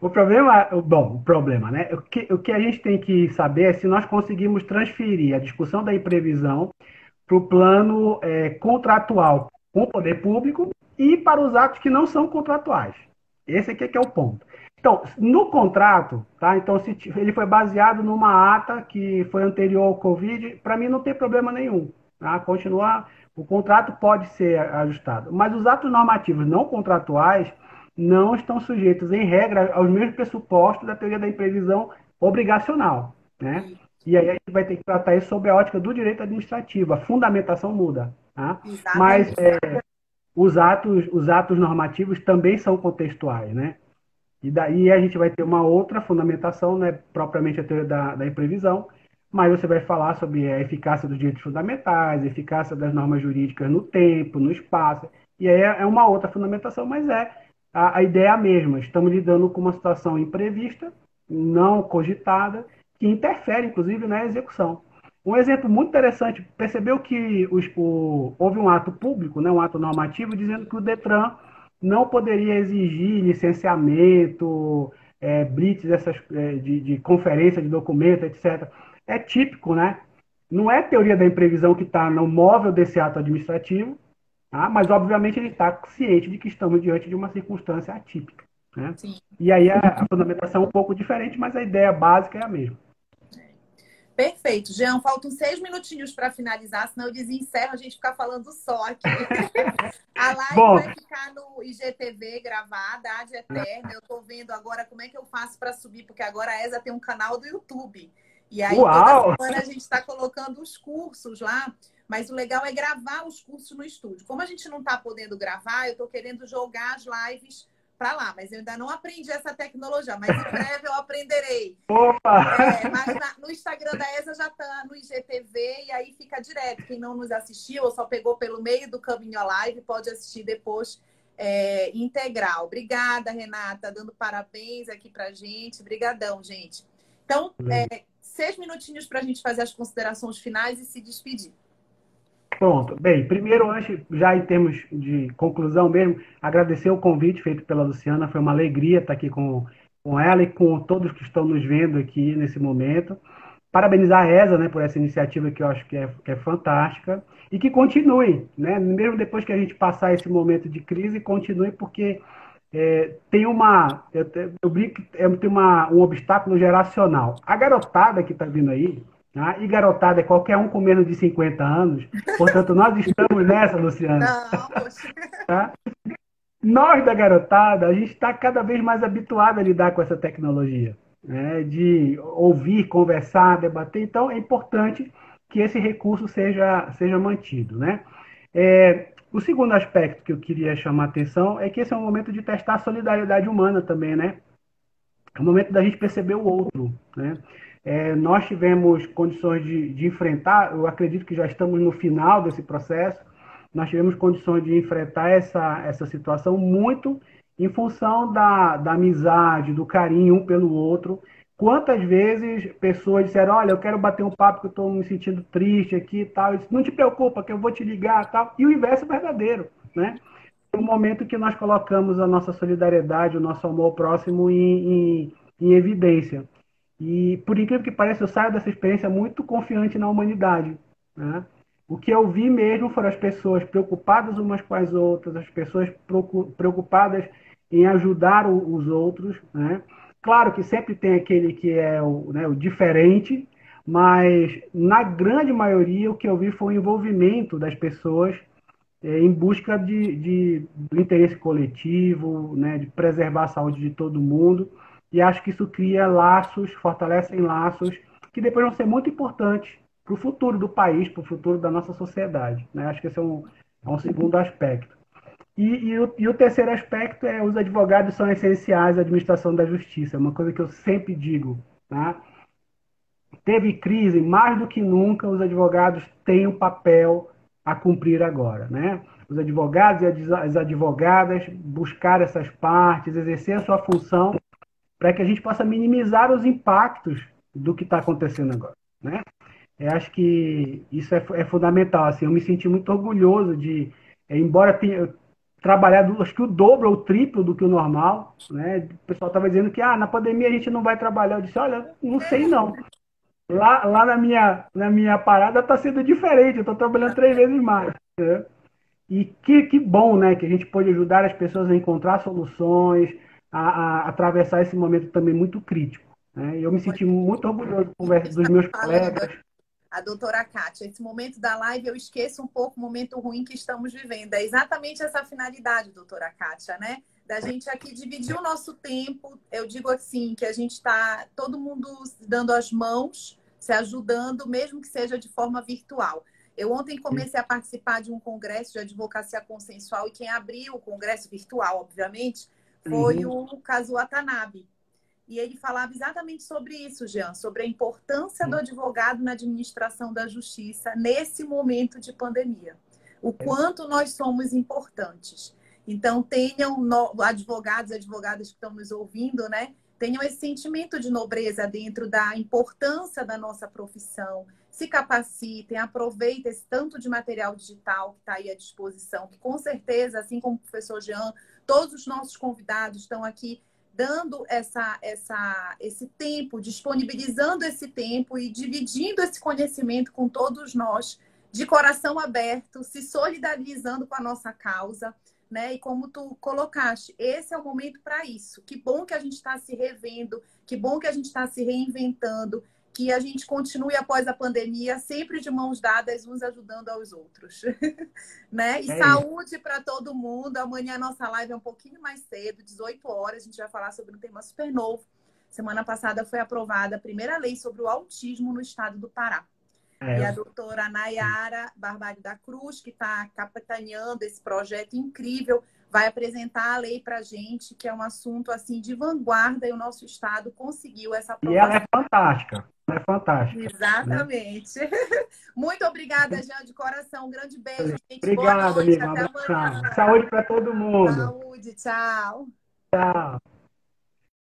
Speaker 2: O problema, bom, o problema, né? O que, o que a gente tem que saber é se nós conseguimos transferir a discussão da imprevisão para o plano é, contratual com o poder público e para os atos que não são contratuais. Esse aqui é que é o ponto. Então, no contrato, tá? Então, se ele foi baseado numa ata que foi anterior ao Covid, para mim não tem problema nenhum. Tá? Continuar, o contrato pode ser ajustado. Mas os atos normativos não contratuais não estão sujeitos, em regra, aos mesmos pressupostos da teoria da imprevisão obrigacional. Né? E aí a gente vai ter que tratar isso sob a ótica do direito administrativo. A fundamentação muda. Tá? Mas é, os, atos, os atos normativos também são contextuais. Né? E daí a gente vai ter uma outra fundamentação, né, propriamente a teoria da, da imprevisão, mas você vai falar sobre a eficácia dos direitos fundamentais, a eficácia das normas jurídicas no tempo, no espaço. E aí é uma outra fundamentação, mas é a, a ideia é a mesma. Estamos lidando com uma situação imprevista, não cogitada, que interfere, inclusive, na execução. Um exemplo muito interessante, percebeu que os, o, houve um ato público, né, um ato normativo, dizendo que o Detran não poderia exigir licenciamento, é, blitz essas, é, de, de conferência de documento, etc. É típico, né? Não é teoria da imprevisão que está no móvel desse ato administrativo, tá? mas obviamente ele está ciente de que estamos diante de uma circunstância atípica. Né? E aí a, a fundamentação é um pouco diferente, mas a ideia básica é a mesma.
Speaker 1: Perfeito. Jean, faltam seis minutinhos para finalizar, senão eu desencerro a gente ficar falando só aqui. a live Bom. vai ficar no IGTV gravada, ad eterna. Eu estou vendo agora como é que eu faço para subir, porque agora a ESA tem um canal do YouTube. E aí, Uau. toda semana a gente está colocando os cursos lá. Mas o legal é gravar os cursos no estúdio. Como a gente não está podendo gravar, eu estou querendo jogar as lives para lá, mas eu ainda não aprendi essa tecnologia, mas em breve eu aprenderei.
Speaker 2: Opa!
Speaker 1: É, mas na, no Instagram da ESA já está no IGTV e aí fica direto. Quem não nos assistiu ou só pegou pelo meio do caminho a live, pode assistir depois é, integral. Obrigada, Renata, dando parabéns aqui para gente. Obrigadão, gente. Então, é, seis minutinhos para a gente fazer as considerações finais e se despedir.
Speaker 2: Pronto. Bem, primeiro, antes, já em termos de conclusão mesmo, agradecer o convite feito pela Luciana. Foi uma alegria estar aqui com, com ela e com todos que estão nos vendo aqui nesse momento. Parabenizar a ESA né, por essa iniciativa que eu acho que é, que é fantástica e que continue, né? mesmo depois que a gente passar esse momento de crise, continue, porque é, tem uma. Eu, eu brinco é, tem uma, um obstáculo geracional. A garotada que está vindo aí, Tá? E garotada é qualquer um com menos de 50 anos. Portanto, nós estamos nessa, Luciana. Não, tá? nós da garotada, a gente está cada vez mais habituado a lidar com essa tecnologia, né? de ouvir, conversar, debater. Então, é importante que esse recurso seja, seja mantido. Né? É, o segundo aspecto que eu queria chamar a atenção é que esse é um momento de testar a solidariedade humana também, né? É o momento da gente perceber o outro, né? É, nós tivemos condições de, de enfrentar, eu acredito que já estamos no final desse processo, nós tivemos condições de enfrentar essa, essa situação muito em função da, da amizade, do carinho um pelo outro. Quantas vezes pessoas disseram, olha, eu quero bater um papo que eu estou me sentindo triste aqui e tal. Disse, não te preocupa, que eu vou te ligar e tal. E o inverso é verdadeiro, né? No momento que nós colocamos a nossa solidariedade, o nosso amor próximo em, em, em evidência. E, por incrível que pareça, eu saio dessa experiência muito confiante na humanidade. Né? O que eu vi mesmo foram as pessoas preocupadas umas com as outras, as pessoas preocupadas em ajudar os outros. Né? Claro que sempre tem aquele que é o, né, o diferente, mas na grande maioria o que eu vi foi o envolvimento das pessoas é, em busca de, de, do interesse coletivo, né, de preservar a saúde de todo mundo. E acho que isso cria laços, fortalecem laços que depois vão ser muito importantes para o futuro do país, para o futuro da nossa sociedade. Né? Acho que esse é um, é um segundo aspecto. E, e, o, e, o, terceiro aspecto é os advogados são essenciais à administração da justiça, é uma coisa que eu sempre digo. Tá? Teve crise, mais do que nunca, os advogados têm um papel a cumprir agora. Né? Os advogados e as advogadas buscar essas partes, exercer a sua função para que a gente possa minimizar os impactos do que está acontecendo agora. Né? Eu acho que isso é, é, fundamental. Assim, eu me senti muito orgulhoso de, é, embora tenha trabalhado, acho que o dobro ou o triplo do que o normal. Né? O pessoal estava dizendo que ah, na pandemia a gente não vai trabalhar. Eu disse, olha, não sei não. Lá, lá na, minha, na minha parada está sendo diferente, eu estou trabalhando três vezes mais. Né? E que, que bom né, que a gente pode ajudar as pessoas a encontrar soluções, a, a atravessar esse momento também muito crítico. Né? Eu me senti muito orgulhoso dos meus colegas
Speaker 1: a doutora Kátia. Esse momento da live eu esqueço um pouco o momento ruim que estamos vivendo. É exatamente essa finalidade, doutora Kátia, né? Da gente aqui dividir o nosso tempo. Eu digo assim, que a gente está todo mundo dando as mãos, se ajudando, mesmo que seja de forma virtual. Eu ontem comecei a participar de um congresso de advocacia consensual e quem abriu o congresso virtual, obviamente, foi uhum. o Kazu Watanabe e ele falava exatamente sobre isso, Jean, sobre a importância do advogado na administração da justiça nesse momento de pandemia. O quanto nós somos importantes. Então, tenham no, advogados e advogadas que estão nos ouvindo, né? Tenham esse sentimento de nobreza dentro da importância da nossa profissão. Se capacitem, aproveitem esse tanto de material digital que está aí à disposição, que com certeza, assim como o professor Jean, todos os nossos convidados estão aqui dando essa, essa, esse tempo, disponibilizando esse tempo e dividindo esse conhecimento com todos nós, de coração aberto, se solidarizando com a nossa causa. Né? E como tu colocaste, esse é o momento para isso. Que bom que a gente está se revendo, que bom que a gente está se reinventando, que a gente continue após a pandemia sempre de mãos dadas, uns ajudando aos outros. né? E é saúde para todo mundo. Amanhã a nossa live é um pouquinho mais cedo, 18 horas. A gente vai falar sobre um tema super novo. Semana passada foi aprovada a primeira lei sobre o autismo no estado do Pará. É. E a doutora Nayara Barbalho da Cruz, que está capitaneando esse projeto incrível, vai apresentar a lei para a gente, que é um assunto assim de vanguarda e o nosso estado conseguiu essa
Speaker 2: aprovação. E ela é fantástica. Ela é fantástica.
Speaker 1: Né? Exatamente. Né? Muito obrigada, Jean, de coração. Um grande beijo,
Speaker 2: gente. Obrigada, amiga. Até amanhã. Saúde para todo mundo.
Speaker 1: Saúde, tchau.
Speaker 2: Tchau.